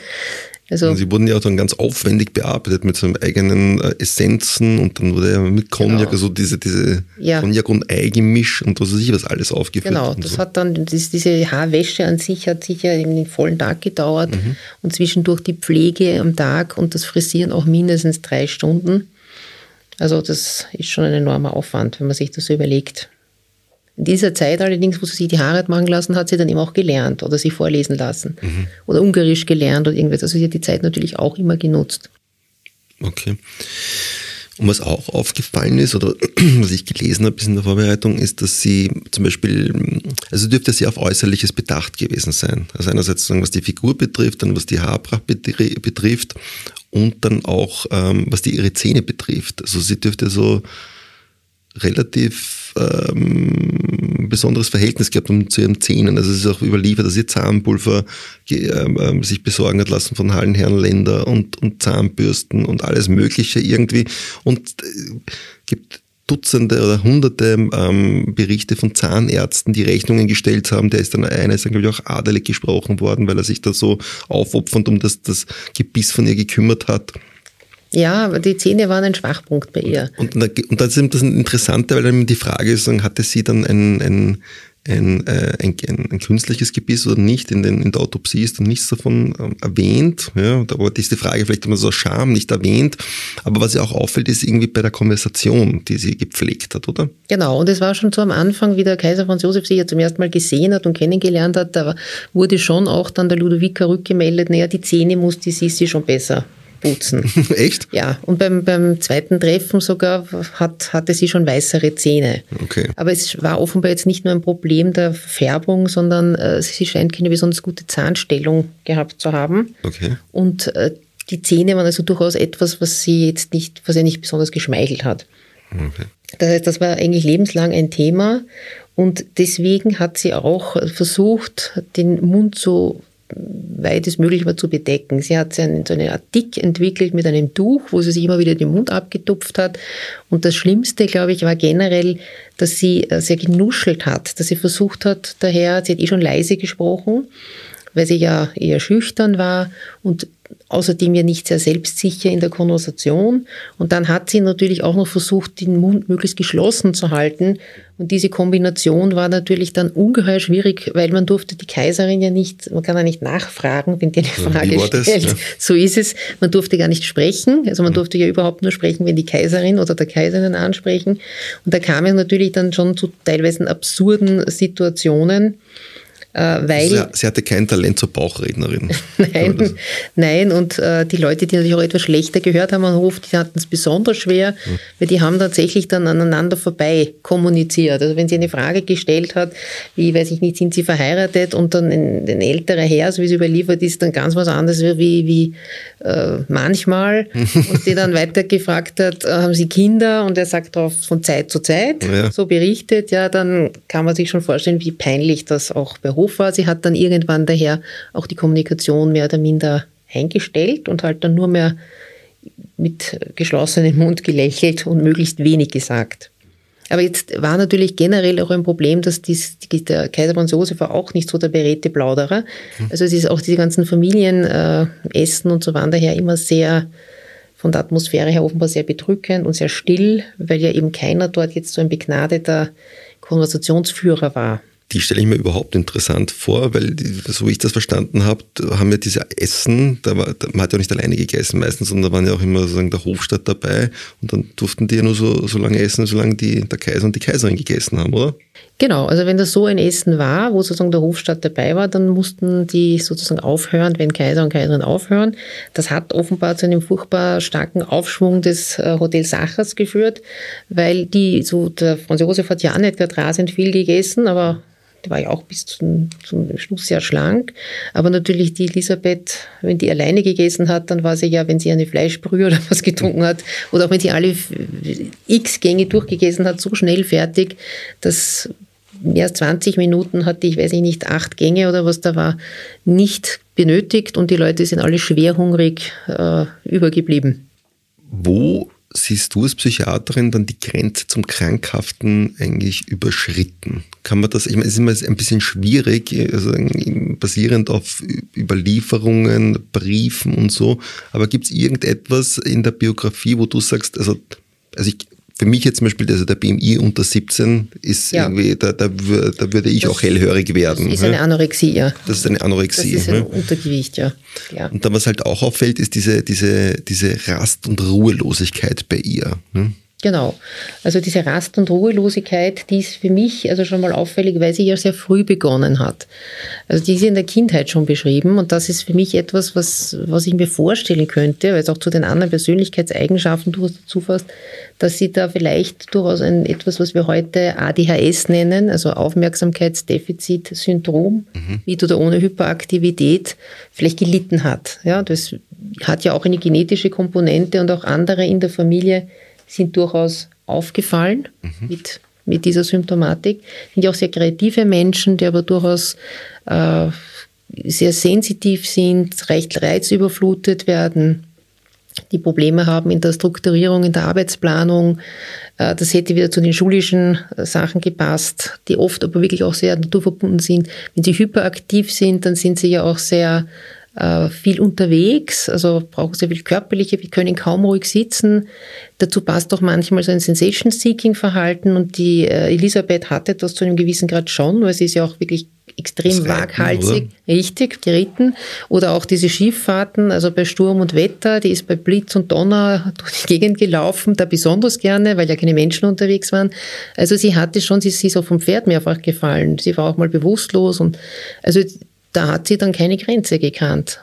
Also, sie wurden ja auch dann ganz aufwendig bearbeitet mit so einem eigenen äh, Essenzen und dann wurde ja mit Cognac, genau. also diese, diese ja. Cognac und Eigemisch und was weiß ich, was alles aufgeführt. Genau, das so. hat dann, das, diese Haarwäsche an sich hat sicher eben den vollen Tag gedauert mhm. und zwischendurch die Pflege am Tag und das Frisieren auch mindestens drei Stunden. Also das ist schon ein enormer Aufwand, wenn man sich das so überlegt. In dieser Zeit allerdings, wo sie sich die Haare machen lassen, hat sie dann eben auch gelernt oder sich vorlesen lassen. Mhm. Oder Ungarisch gelernt oder irgendwas. Also sie hat die Zeit natürlich auch immer genutzt. Okay. Und was auch aufgefallen ist, oder was ich gelesen habe in der Vorbereitung, ist, dass sie zum Beispiel, also dürfte sie auf Äußerliches bedacht gewesen sein. Also einerseits was die Figur betrifft, dann was die Haarpracht betrifft und dann auch ähm, was die ihre Zähne betrifft. Also sie dürfte so relativ ähm, besonderes Verhältnis gehabt zu ihren Zähnen. Also es ist auch überliefert, dass sie Zahnpulver äh, sich besorgen hat lassen von allen Herren Länder und, und Zahnbürsten und alles Mögliche irgendwie. Und äh, gibt Dutzende oder Hunderte ähm, Berichte von Zahnärzten, die Rechnungen gestellt haben. Der ist dann, einer ist dann, glaube ich, auch adelig gesprochen worden, weil er sich da so aufopfernd um das, das Gebiss von ihr gekümmert hat. Ja, aber die Zähne waren ein Schwachpunkt bei ihr. Und, und, und das ist das Interessante, weil dann die Frage ist, hatte sie dann ein, ein, ein, äh, ein, ein, ein künstliches Gebiss oder nicht? In, den, in der Autopsie ist dann nichts davon ähm, erwähnt. Ja, aber ist die Frage vielleicht immer so Scham nicht erwähnt. Aber was ja auch auffällt, ist irgendwie bei der Konversation, die sie gepflegt hat, oder? Genau, und es war schon so am Anfang, wie der Kaiser Franz Josef sich ja zum ersten Mal gesehen hat und kennengelernt hat, da wurde schon auch dann der Ludovica rückgemeldet, naja, die Zähne muss die Sissi schon besser putzen. Echt? Ja, und beim, beim zweiten Treffen sogar hat, hatte sie schon weißere Zähne. Okay. Aber es war offenbar jetzt nicht nur ein Problem der Färbung, sondern äh, sie scheint keine besonders gute Zahnstellung gehabt zu haben. Okay. Und äh, die Zähne waren also durchaus etwas, was sie jetzt nicht, was ihr nicht besonders geschmeichelt hat. Okay. Das heißt, das war eigentlich lebenslang ein Thema und deswegen hat sie auch versucht, den Mund so weit es möglich war zu bedecken. Sie hat so eine, Art Dick entwickelt mit einem Tuch, wo sie sich immer wieder den Mund abgetupft hat. Und das Schlimmste, glaube ich, war generell, dass sie äh, sehr genuschelt hat, dass sie versucht hat, daher, sie hat eh schon leise gesprochen, weil sie ja eher schüchtern war und außerdem ja nicht sehr selbstsicher in der Konversation. Und dann hat sie natürlich auch noch versucht, den Mund möglichst geschlossen zu halten. Und diese Kombination war natürlich dann ungeheuer schwierig, weil man durfte die Kaiserin ja nicht, man kann ja nicht nachfragen, wenn die eine Frage stellt. Ja. So ist es. Man durfte gar nicht sprechen. Also man mhm. durfte ja überhaupt nur sprechen, wenn die Kaiserin oder der Kaiserin ansprechen. Und da kam es natürlich dann schon zu teilweise absurden Situationen weil, sie, sie, hatte kein Talent zur Bauchrednerin. nein, nein, und äh, die Leute, die natürlich auch etwas schlechter gehört haben am Hof, die hatten es besonders schwer, mhm. weil die haben tatsächlich dann aneinander vorbei kommuniziert. Also wenn sie eine Frage gestellt hat, wie, weiß ich nicht, sind sie verheiratet und dann ein, ein älterer Herr, so wie es überliefert ist, dann ganz was anderes wie, wie äh, manchmal und sie dann weiter gefragt hat, äh, haben sie Kinder und er sagt darauf von Zeit zu Zeit, ja. so berichtet, ja, dann kann man sich schon vorstellen, wie peinlich das auch bei Hof Hof war. Sie hat dann irgendwann daher auch die Kommunikation mehr oder minder eingestellt und halt dann nur mehr mit geschlossenem Mund gelächelt und möglichst wenig gesagt. Aber jetzt war natürlich generell auch ein Problem, dass dies, der Kaiser Franz Josef war auch nicht so der beredte Plauderer. Mhm. Also es ist auch diese ganzen Familienessen äh, und so waren daher immer sehr, von der Atmosphäre her offenbar sehr bedrückend und sehr still, weil ja eben keiner dort jetzt so ein begnadeter Konversationsführer war die stelle ich mir überhaupt interessant vor, weil, so wie ich das verstanden habe, haben wir diese Essen, da war, man hat ja nicht alleine gegessen meistens, sondern da waren ja auch immer sozusagen der Hofstaat dabei und dann durften die ja nur so, so lange essen, solange die, der Kaiser und die Kaiserin gegessen haben, oder? Genau, also wenn das so ein Essen war, wo sozusagen der Hofstaat dabei war, dann mussten die sozusagen aufhören, wenn Kaiser und Kaiserin aufhören. Das hat offenbar zu einem furchtbar starken Aufschwung des äh, Hotel Sachers geführt, weil die, so der Franz Josef hat ja nicht gerade rasend viel gegessen, aber die war ja auch bis zum, zum Schluss sehr schlank. Aber natürlich die Elisabeth, wenn die alleine gegessen hat, dann war sie ja, wenn sie eine Fleischbrühe oder was getrunken hat, oder auch wenn sie alle x Gänge durchgegessen hat, so schnell fertig, dass mehr als 20 Minuten hatte ich, weiß ich nicht, acht Gänge oder was da war, nicht benötigt und die Leute sind alle schwerhungrig äh, übergeblieben. Wo siehst du als Psychiaterin dann die Grenze zum Krankhaften eigentlich überschritten? Kann man das, ich meine, es ist immer ein bisschen schwierig, also basierend auf Überlieferungen, Briefen und so, aber gibt es irgendetwas in der Biografie, wo du sagst, also, also ich, für mich jetzt zum Beispiel, also der BMI unter 17 ist ja. irgendwie, da, da, da, würde ich das, auch hellhörig werden. Das ist eine Anorexie, ja. Das ist eine Anorexie. Das ist ein Untergewicht, ja. ja. Und dann, was halt auch auffällt, ist diese, diese, diese Rast- und Ruhelosigkeit bei ihr. Hm? Genau. Also diese Rast- und Ruhelosigkeit, die ist für mich also schon mal auffällig, weil sie ja sehr früh begonnen hat. Also die ist in der Kindheit schon beschrieben und das ist für mich etwas, was, was ich mir vorstellen könnte, weil es auch zu den anderen Persönlichkeitseigenschaften durchaus dazu fasst, dass sie da vielleicht durchaus ein, etwas, was wir heute ADHS nennen, also Aufmerksamkeitsdefizitsyndrom, mhm. mit oder ohne Hyperaktivität, vielleicht gelitten hat. Ja, das hat ja auch eine genetische Komponente und auch andere in der Familie sind durchaus aufgefallen mhm. mit, mit dieser Symptomatik. Sind ja auch sehr kreative Menschen, die aber durchaus äh, sehr sensitiv sind, recht reizüberflutet werden, die Probleme haben in der Strukturierung, in der Arbeitsplanung. Äh, das hätte wieder zu den schulischen Sachen gepasst, die oft aber wirklich auch sehr naturverbunden sind. Wenn sie hyperaktiv sind, dann sind sie ja auch sehr äh, viel unterwegs, also brauchen sehr viel körperliche, wir können kaum ruhig sitzen. Dazu passt auch manchmal so ein Sensation-Seeking-Verhalten und die äh, Elisabeth hatte das zu einem gewissen Grad schon, weil sie ist ja auch wirklich extrem Reiten, waghalsig, oder? richtig, geritten. Oder auch diese Skifahrten, also bei Sturm und Wetter, die ist bei Blitz und Donner durch die Gegend gelaufen, da besonders gerne, weil ja keine Menschen unterwegs waren. Also sie hatte schon, sie, sie ist auch vom Pferd mehrfach gefallen. Sie war auch mal bewusstlos und also da hat sie dann keine Grenze gekannt.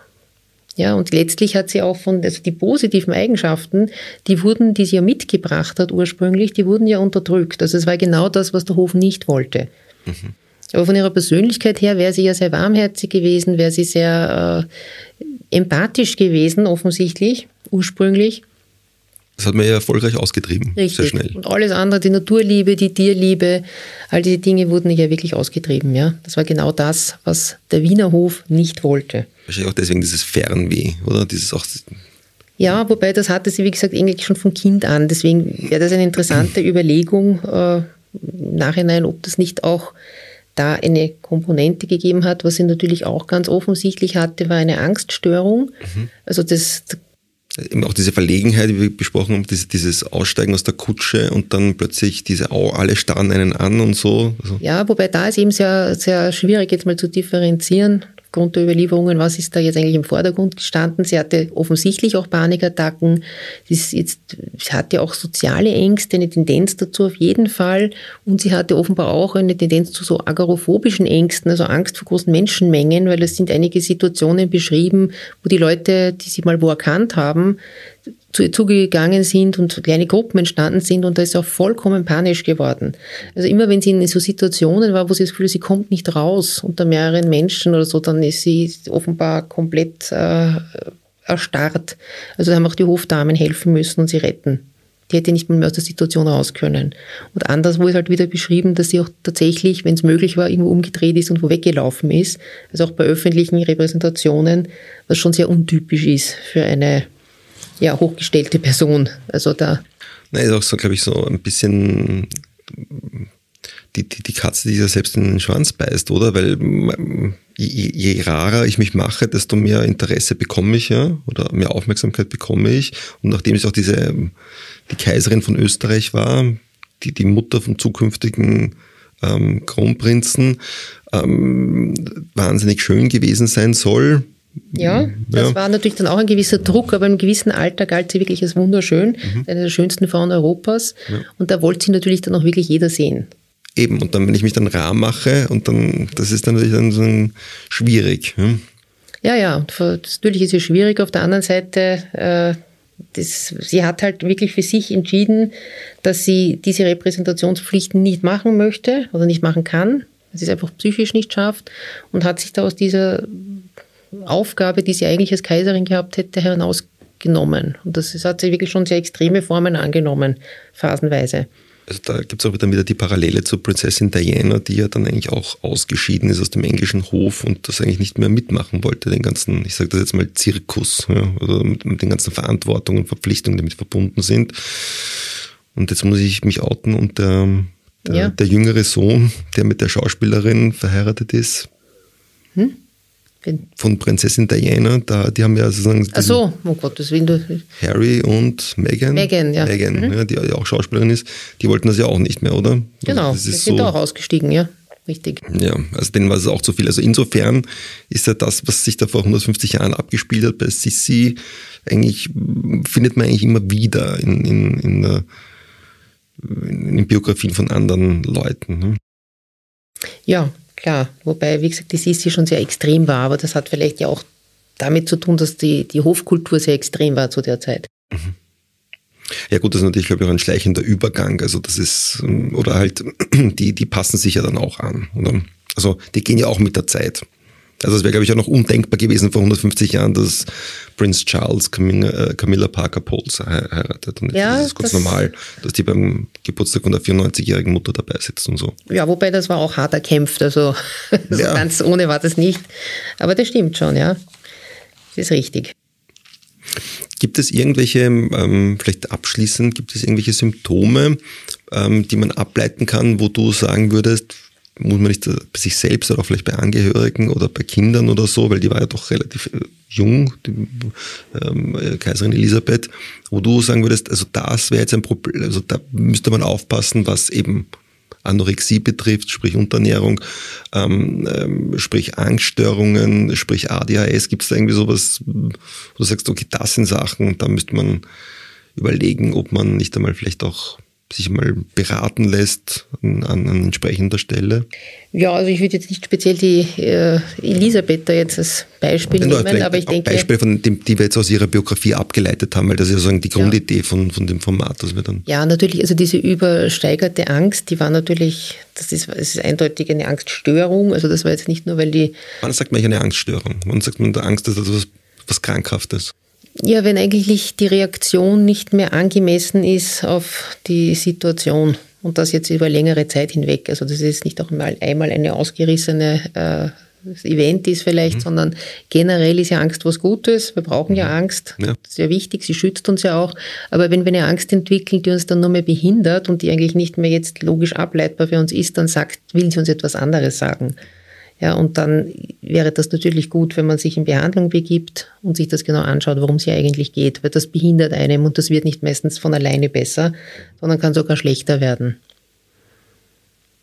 Ja, und letztlich hat sie auch von, also die positiven Eigenschaften, die wurden, die sie ja mitgebracht hat ursprünglich, die wurden ja unterdrückt. Also es war genau das, was der Hof nicht wollte. Mhm. Aber von ihrer Persönlichkeit her wäre sie ja sehr warmherzig gewesen, wäre sie sehr äh, empathisch gewesen, offensichtlich, ursprünglich. Das hat man ja erfolgreich ausgetrieben, Richtig. sehr schnell. Und alles andere, die Naturliebe, die Tierliebe, all diese Dinge wurden ja wirklich ausgetrieben. Ja? Das war genau das, was der Wiener Hof nicht wollte. Wahrscheinlich auch deswegen dieses Fernweh, oder? Dieses auch ja, wobei das hatte sie, wie gesagt, eigentlich schon von Kind an. Deswegen wäre das eine interessante Überlegung äh, im Nachhinein, ob das nicht auch da eine Komponente gegeben hat. Was sie natürlich auch ganz offensichtlich hatte, war eine Angststörung. Mhm. Also das auch diese Verlegenheit, wie wir besprochen haben, dieses Aussteigen aus der Kutsche und dann plötzlich diese, oh, alle starren einen an und so. Also ja, wobei da ist eben sehr, sehr schwierig jetzt mal zu differenzieren aufgrund der Überlieferungen, was ist da jetzt eigentlich im Vordergrund gestanden. Sie hatte offensichtlich auch Panikattacken. Sie, jetzt, sie hatte auch soziale Ängste, eine Tendenz dazu auf jeden Fall. Und sie hatte offenbar auch eine Tendenz zu so agoraphobischen Ängsten, also Angst vor großen Menschenmengen, weil es sind einige Situationen beschrieben, wo die Leute, die sie mal wo erkannt haben, zugegangen sind und kleine Gruppen entstanden sind und da ist auch vollkommen panisch geworden. Also immer wenn sie in so Situationen war, wo sie das Gefühl, sie kommt nicht raus unter mehreren Menschen oder so, dann ist sie offenbar komplett äh, erstarrt. Also da haben auch die Hofdamen helfen müssen und sie retten. Die hätte nicht mehr aus der Situation raus können. Und anders wurde halt wieder beschrieben, dass sie auch tatsächlich, wenn es möglich war, irgendwo umgedreht ist und wo weggelaufen ist. Also auch bei öffentlichen Repräsentationen, was schon sehr untypisch ist für eine ja, hochgestellte Person. Also da. Nein, ist auch so, glaube ich, so ein bisschen die, die, die Katze, die sich selbst in den Schwanz beißt, oder? Weil je, je rarer ich mich mache, desto mehr Interesse bekomme ich ja, oder mehr Aufmerksamkeit bekomme ich. Und nachdem es auch diese, die Kaiserin von Österreich war, die, die Mutter vom zukünftigen ähm, Kronprinzen, ähm, wahnsinnig schön gewesen sein soll, ja, das ja. war natürlich dann auch ein gewisser Druck, aber im gewissen Alter galt sie wirklich als wunderschön, mhm. eine der schönsten Frauen Europas. Ja. Und da wollte sie natürlich dann auch wirklich jeder sehen. Eben, und dann, wenn ich mich dann rar mache, und dann, das ist dann natürlich dann so schwierig. Hm? Ja, ja, natürlich ist es schwierig. Auf der anderen Seite, äh, das, sie hat halt wirklich für sich entschieden, dass sie diese Repräsentationspflichten nicht machen möchte oder nicht machen kann. sie es einfach psychisch nicht schafft und hat sich da aus dieser Aufgabe, die sie eigentlich als Kaiserin gehabt hätte, herausgenommen. Und das, das hat sie wirklich schon sehr extreme Formen angenommen, phasenweise. Also da gibt es auch dann wieder die Parallele zur Prinzessin Diana, die ja dann eigentlich auch ausgeschieden ist aus dem englischen Hof und das eigentlich nicht mehr mitmachen wollte, den ganzen, ich sage das jetzt mal, Zirkus, ja, oder mit, mit den ganzen Verantwortungen und Verpflichtungen, die damit verbunden sind. Und jetzt muss ich mich outen und der, der, ja. der jüngere Sohn, der mit der Schauspielerin verheiratet ist, hm? Von Prinzessin Diana, da, die haben ja sozusagen. Ach so, oh Gottes Willen. Du. Harry und Meghan. Meghan, ja. Meghan, mhm. ja, die ja auch Schauspielerin ist, die wollten das ja auch nicht mehr, oder? Genau, also die sind so, auch ausgestiegen, ja. Richtig. Ja, also denen war es auch zu viel. Also insofern ist ja das, was sich da vor 150 Jahren abgespielt hat bei Sissi, eigentlich findet man eigentlich immer wieder in, in, in, der, in den Biografien von anderen Leuten. Ne? Ja, klar. Wobei, wie gesagt, die Sissi schon sehr extrem war, aber das hat vielleicht ja auch damit zu tun, dass die, die Hofkultur sehr extrem war zu der Zeit. Mhm. Ja gut, das ist natürlich, glaube ich, auch ein schleichender Übergang. Also das ist, oder halt, die, die passen sich ja dann auch an. Oder? Also die gehen ja auch mit der Zeit. Also es wäre, glaube ich, auch noch undenkbar gewesen vor 150 Jahren, dass Prince Charles Camilla, äh, Camilla Parker Bowles heiratet. Und jetzt ja, ist es kurz das normal, dass die beim Geburtstag von der 94-jährigen Mutter dabei sitzt und so. Ja, wobei das war auch hart erkämpft. Also so ja. ganz ohne war das nicht. Aber das stimmt schon, ja. Das ist richtig. Gibt es irgendwelche, ähm, vielleicht abschließend, gibt es irgendwelche Symptome, ähm, die man ableiten kann, wo du sagen würdest, muss man nicht bei sich selbst oder vielleicht bei Angehörigen oder bei Kindern oder so, weil die war ja doch relativ äh, jung, die ähm, äh, Kaiserin Elisabeth, wo du sagen würdest, also das wäre jetzt ein Problem, also da müsste man aufpassen, was eben Anorexie betrifft, sprich Unterernährung, ähm, ähm, sprich Angststörungen, sprich ADHS, gibt es da irgendwie sowas, wo du sagst, okay, das sind Sachen, da müsste man überlegen, ob man nicht einmal vielleicht auch sich mal beraten lässt an, an, entsprechender Stelle? Ja, also ich würde jetzt nicht speziell die äh, Elisabeth da jetzt als Beispiel ja, nehmen, aber ich denke... Beispiel, von dem, die wir jetzt aus ihrer Biografie abgeleitet haben, weil das ist ja sozusagen die Grundidee ja. von, von dem Format, das wir dann... Ja, natürlich, also diese übersteigerte Angst, die war natürlich, das ist, das ist eindeutig eine Angststörung, also das war jetzt nicht nur, weil die... Wann sagt man eine Angststörung? Wann sagt man, der Angst ist etwas was Krankhaftes? Ja, wenn eigentlich die Reaktion nicht mehr angemessen ist auf die Situation und das jetzt über längere Zeit hinweg. Also das ist nicht auch mal einmal eine ausgerissene äh, Event ist vielleicht, mhm. sondern generell ist ja Angst was Gutes. Wir brauchen ja mhm. Angst. Ja. Sehr wichtig. Sie schützt uns ja auch. Aber wenn wir eine Angst entwickeln, die uns dann nur mehr behindert und die eigentlich nicht mehr jetzt logisch ableitbar für uns ist, dann sagt, will sie uns etwas anderes sagen. Ja, und dann wäre das natürlich gut, wenn man sich in Behandlung begibt und sich das genau anschaut, worum es hier eigentlich geht, weil das behindert einem und das wird nicht meistens von alleine besser, sondern kann sogar schlechter werden.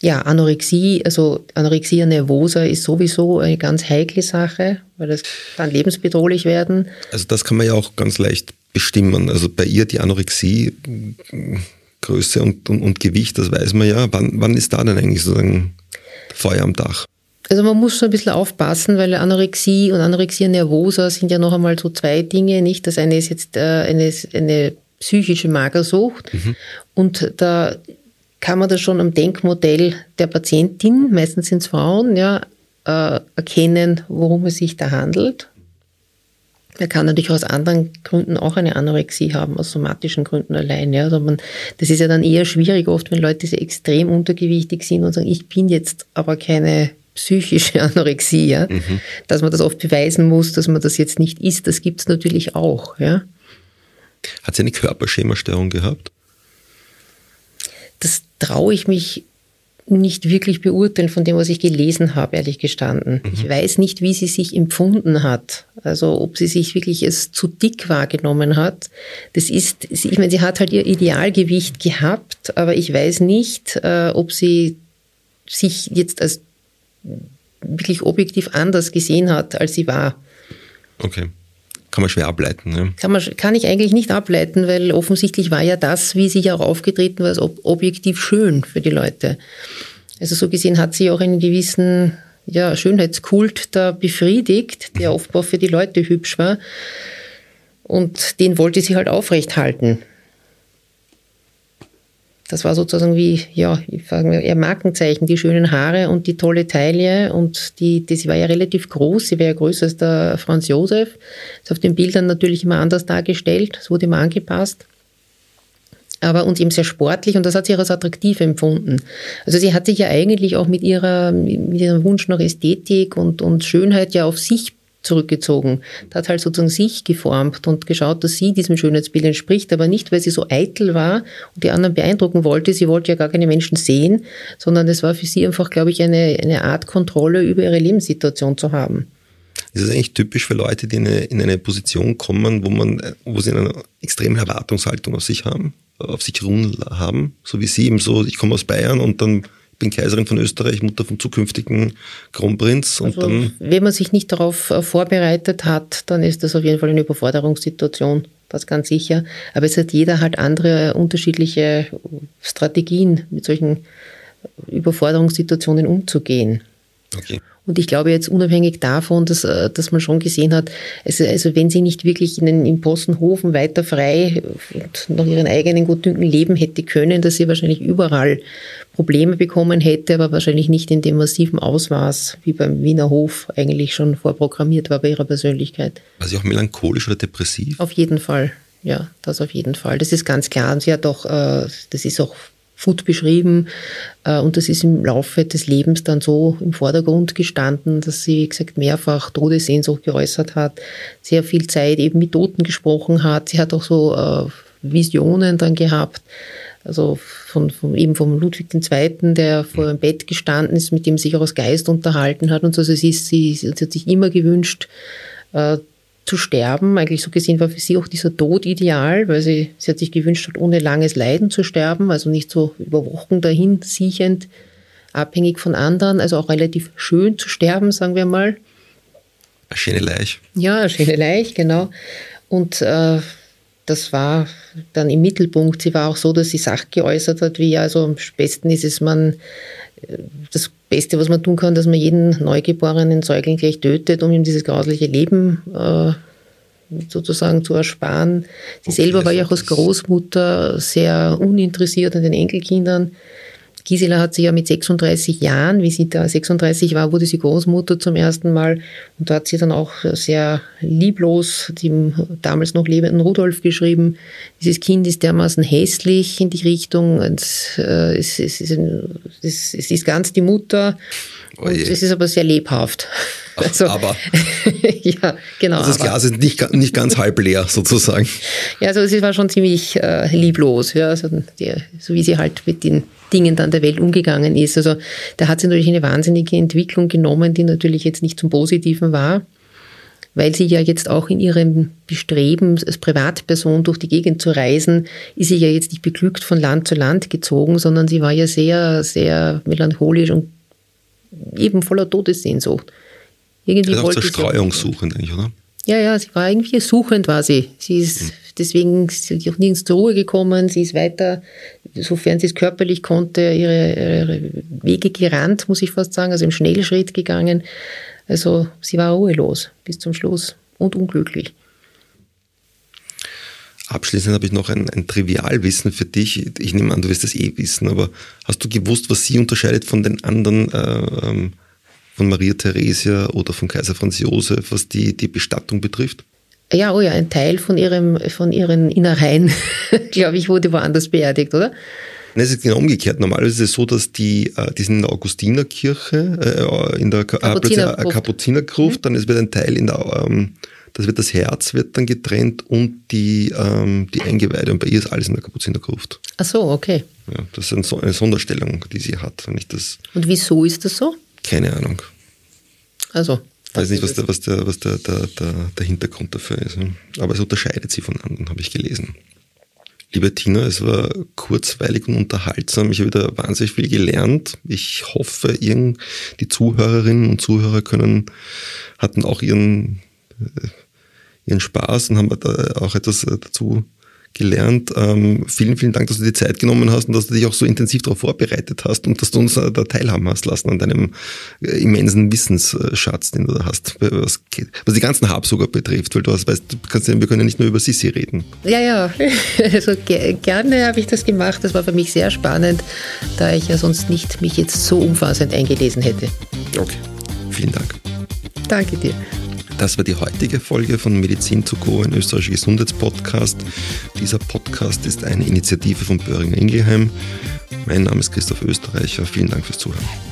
Ja, Anorexie, also Anorexia nervosa ist sowieso eine ganz heikle Sache, weil das kann lebensbedrohlich werden. Also das kann man ja auch ganz leicht bestimmen. Also bei ihr die Anorexie, Größe und, und, und Gewicht, das weiß man ja. Wann, wann ist da denn eigentlich sozusagen Feuer am Dach? Also man muss so ein bisschen aufpassen, weil Anorexie und Anorexia nervosa sind ja noch einmal so zwei Dinge, nicht? Das eine ist jetzt äh, eine, eine psychische Magersucht mhm. und da kann man das schon am Denkmodell der Patientin, meistens sind es Frauen, ja, äh, erkennen, worum es sich da handelt. Man kann natürlich aus anderen Gründen auch eine Anorexie haben, aus somatischen Gründen allein. Ja. Also man, das ist ja dann eher schwierig oft, wenn Leute sehr extrem untergewichtig sind und sagen, ich bin jetzt aber keine psychische Anorexie, ja? Mhm. dass man das oft beweisen muss, dass man das jetzt nicht ist, das gibt es natürlich auch. Ja? Hat sie eine Körperschemastörung gehabt? Das traue ich mich nicht wirklich beurteilen von dem, was ich gelesen habe, ehrlich gestanden. Mhm. Ich weiß nicht, wie sie sich empfunden hat. Also ob sie sich wirklich als zu dick wahrgenommen hat. Das ist, ich meine, sie hat halt ihr Idealgewicht gehabt, aber ich weiß nicht, äh, ob sie sich jetzt als wirklich objektiv anders gesehen hat, als sie war. Okay. Kann man schwer ableiten. Ne? Kann, man, kann ich eigentlich nicht ableiten, weil offensichtlich war ja das, wie sie ja auch aufgetreten war, als objektiv schön für die Leute. Also so gesehen hat sie auch einen gewissen ja, Schönheitskult da befriedigt, der offenbar für die Leute hübsch war. Und den wollte sie halt aufrechthalten. Das war sozusagen wie, ja, ihr Markenzeichen, die schönen Haare und die tolle Taille und die, sie war ja relativ groß, sie war ja größer als der Franz Josef. Ist auf den Bildern natürlich immer anders dargestellt, es wurde immer angepasst aber und eben sehr sportlich und das hat sie als attraktiv empfunden. Also sie hat sich ja eigentlich auch mit ihrer, mit ihrem Wunsch nach Ästhetik und, und Schönheit ja auf sich zurückgezogen. Da hat halt sozusagen sich geformt und geschaut, dass sie diesem Schönheitsbild entspricht, aber nicht, weil sie so eitel war und die anderen beeindrucken wollte. Sie wollte ja gar keine Menschen sehen, sondern es war für sie einfach, glaube ich, eine, eine Art Kontrolle über ihre Lebenssituation zu haben. Ist das eigentlich typisch für Leute, die in eine, in eine Position kommen, wo man, wo sie eine extreme Erwartungshaltung auf sich haben? auf sich ruhen haben, so wie Sie eben so, ich komme aus Bayern und dann bin Kaiserin von Österreich, Mutter vom zukünftigen Kronprinz. Und also, dann wenn man sich nicht darauf äh, vorbereitet hat, dann ist das auf jeden Fall eine Überforderungssituation, das ganz sicher. Aber es hat jeder halt andere unterschiedliche Strategien, mit solchen Überforderungssituationen umzugehen. Okay. Und ich glaube jetzt unabhängig davon, dass, äh, dass man schon gesehen hat, also, also wenn sie nicht wirklich in den, im Postenhofen weiter frei und nach ihren eigenen Gutdünken leben hätte können, dass sie wahrscheinlich überall Probleme bekommen hätte, aber wahrscheinlich nicht in dem massiven Ausmaß, wie beim Wiener Hof eigentlich schon vorprogrammiert war bei ihrer Persönlichkeit. War sie auch melancholisch oder depressiv? Auf jeden Fall. Ja, das auf jeden Fall. Das ist ganz klar. Und sie hat auch, äh, das ist auch Food beschrieben. Äh, und das ist im Laufe des Lebens dann so im Vordergrund gestanden, dass sie, wie gesagt, mehrfach Todessehnsucht geäußert hat, sehr viel Zeit eben mit Toten gesprochen hat. Sie hat auch so äh, Visionen dann gehabt. Also von, von, eben vom Ludwig II., der vor dem Bett gestanden ist, mit dem sich auch als Geist unterhalten hat und so. Also sie, ist, sie, sie hat sich immer gewünscht, äh, zu sterben. Eigentlich so gesehen war für sie auch dieser Tod ideal, weil sie, sie hat sich gewünscht hat, ohne langes Leiden zu sterben, also nicht so über Wochen dahin siechend, abhängig von anderen, also auch relativ schön zu sterben, sagen wir mal. Eine schöne Leich. Ja, eine schöne Leich, genau. Und äh, das war dann im Mittelpunkt. Sie war auch so, dass sie Sachen geäußert hat, wie also am besten ist es, man das Beste, was man tun kann, dass man jeden neugeborenen Säugling gleich tötet, um ihm dieses grausliche Leben äh, sozusagen zu ersparen. Sie okay, selber war ja auch als Großmutter sehr uninteressiert an den Enkelkindern. Gisela hat sie ja mit 36 Jahren, wie sie da 36 war, wurde sie Großmutter zum ersten Mal. Und da hat sie dann auch sehr lieblos dem damals noch lebenden Rudolf geschrieben, dieses Kind ist dermaßen hässlich in die Richtung, äh, es, es, es, es ist ganz die Mutter oh es ist aber sehr lebhaft. Ach, also, aber. ja, genau. Also das aber. Glas ist nicht, nicht ganz halb leer sozusagen. Ja, also sie war schon ziemlich äh, lieblos, ja, also die, so wie sie halt mit den Dingen dann der Welt umgegangen ist. Also da hat sie natürlich eine wahnsinnige Entwicklung genommen, die natürlich jetzt nicht zum Positiven war, weil sie ja jetzt auch in ihrem Bestreben, als Privatperson durch die Gegend zu reisen, ist sie ja jetzt nicht beglückt von Land zu Land gezogen, sondern sie war ja sehr, sehr melancholisch und eben voller Todessehnsucht. Irgendwie also auch zerstreuungssuchend eigentlich, oder? Ja, ja, sie war irgendwie suchend, war sie. Sie ist mhm. deswegen ist sie auch nirgends zur Ruhe gekommen. Sie ist weiter, sofern sie es körperlich konnte, ihre, ihre Wege gerannt, muss ich fast sagen, also im Schnellschritt gegangen. Also sie war ruhelos bis zum Schluss und unglücklich. Abschließend habe ich noch ein, ein, Trivialwissen für dich. Ich nehme an, du wirst das eh wissen, aber hast du gewusst, was sie unterscheidet von den anderen äh, von Maria Theresia oder von Kaiser Franz Josef, was die, die Bestattung betrifft? Ja, oh ja, ein Teil von, ihrem, von ihren Innereien, glaube ich, wurde woanders beerdigt, oder? Nein, es ist genau umgekehrt. Normalerweise ist es so, dass die, äh, die sind in der Augustinerkirche, äh, in der Kapuzinergruft, äh, Kapuzinergruft mhm. dann ist wird ein Teil in der, ähm, das wird das Herz wird dann getrennt und die, ähm, die Eingeweide. Und bei ihr ist alles in der Kapuzinergruft. Ach so, okay. Ja, das ist eine Sonderstellung, die sie hat. Wenn ich das und wieso ist das so? Keine Ahnung. Also. Ich weiß nicht, was, der, was, der, was der, der, der, Hintergrund dafür ist. Aber es unterscheidet sie von anderen, habe ich gelesen. Liebe Tina, es war kurzweilig und unterhaltsam. Ich habe wieder wahnsinnig viel gelernt. Ich hoffe, die Zuhörerinnen und Zuhörer können, hatten auch ihren, äh, ihren Spaß und haben da auch etwas dazu gelernt. Ähm, vielen, vielen Dank, dass du dir Zeit genommen hast und dass du dich auch so intensiv darauf vorbereitet hast und dass du uns äh, da teilhaben hast lassen an deinem äh, immensen Wissensschatz, den du da hast, was, was die ganzen Habsburger betrifft, weil du hast, weißt, du kannst, wir können ja nicht nur über Sissi reden. Ja, ja, also ge gerne habe ich das gemacht. Das war für mich sehr spannend, da ich ja sonst nicht mich jetzt so umfassend eingelesen hätte. Okay, vielen Dank. Danke dir. Das war die heutige Folge von Medizin to go, ein österreichischer Gesundheitspodcast. Dieser Podcast ist eine Initiative von Böhringer Ingelheim. Mein Name ist Christoph Österreicher. Vielen Dank fürs Zuhören.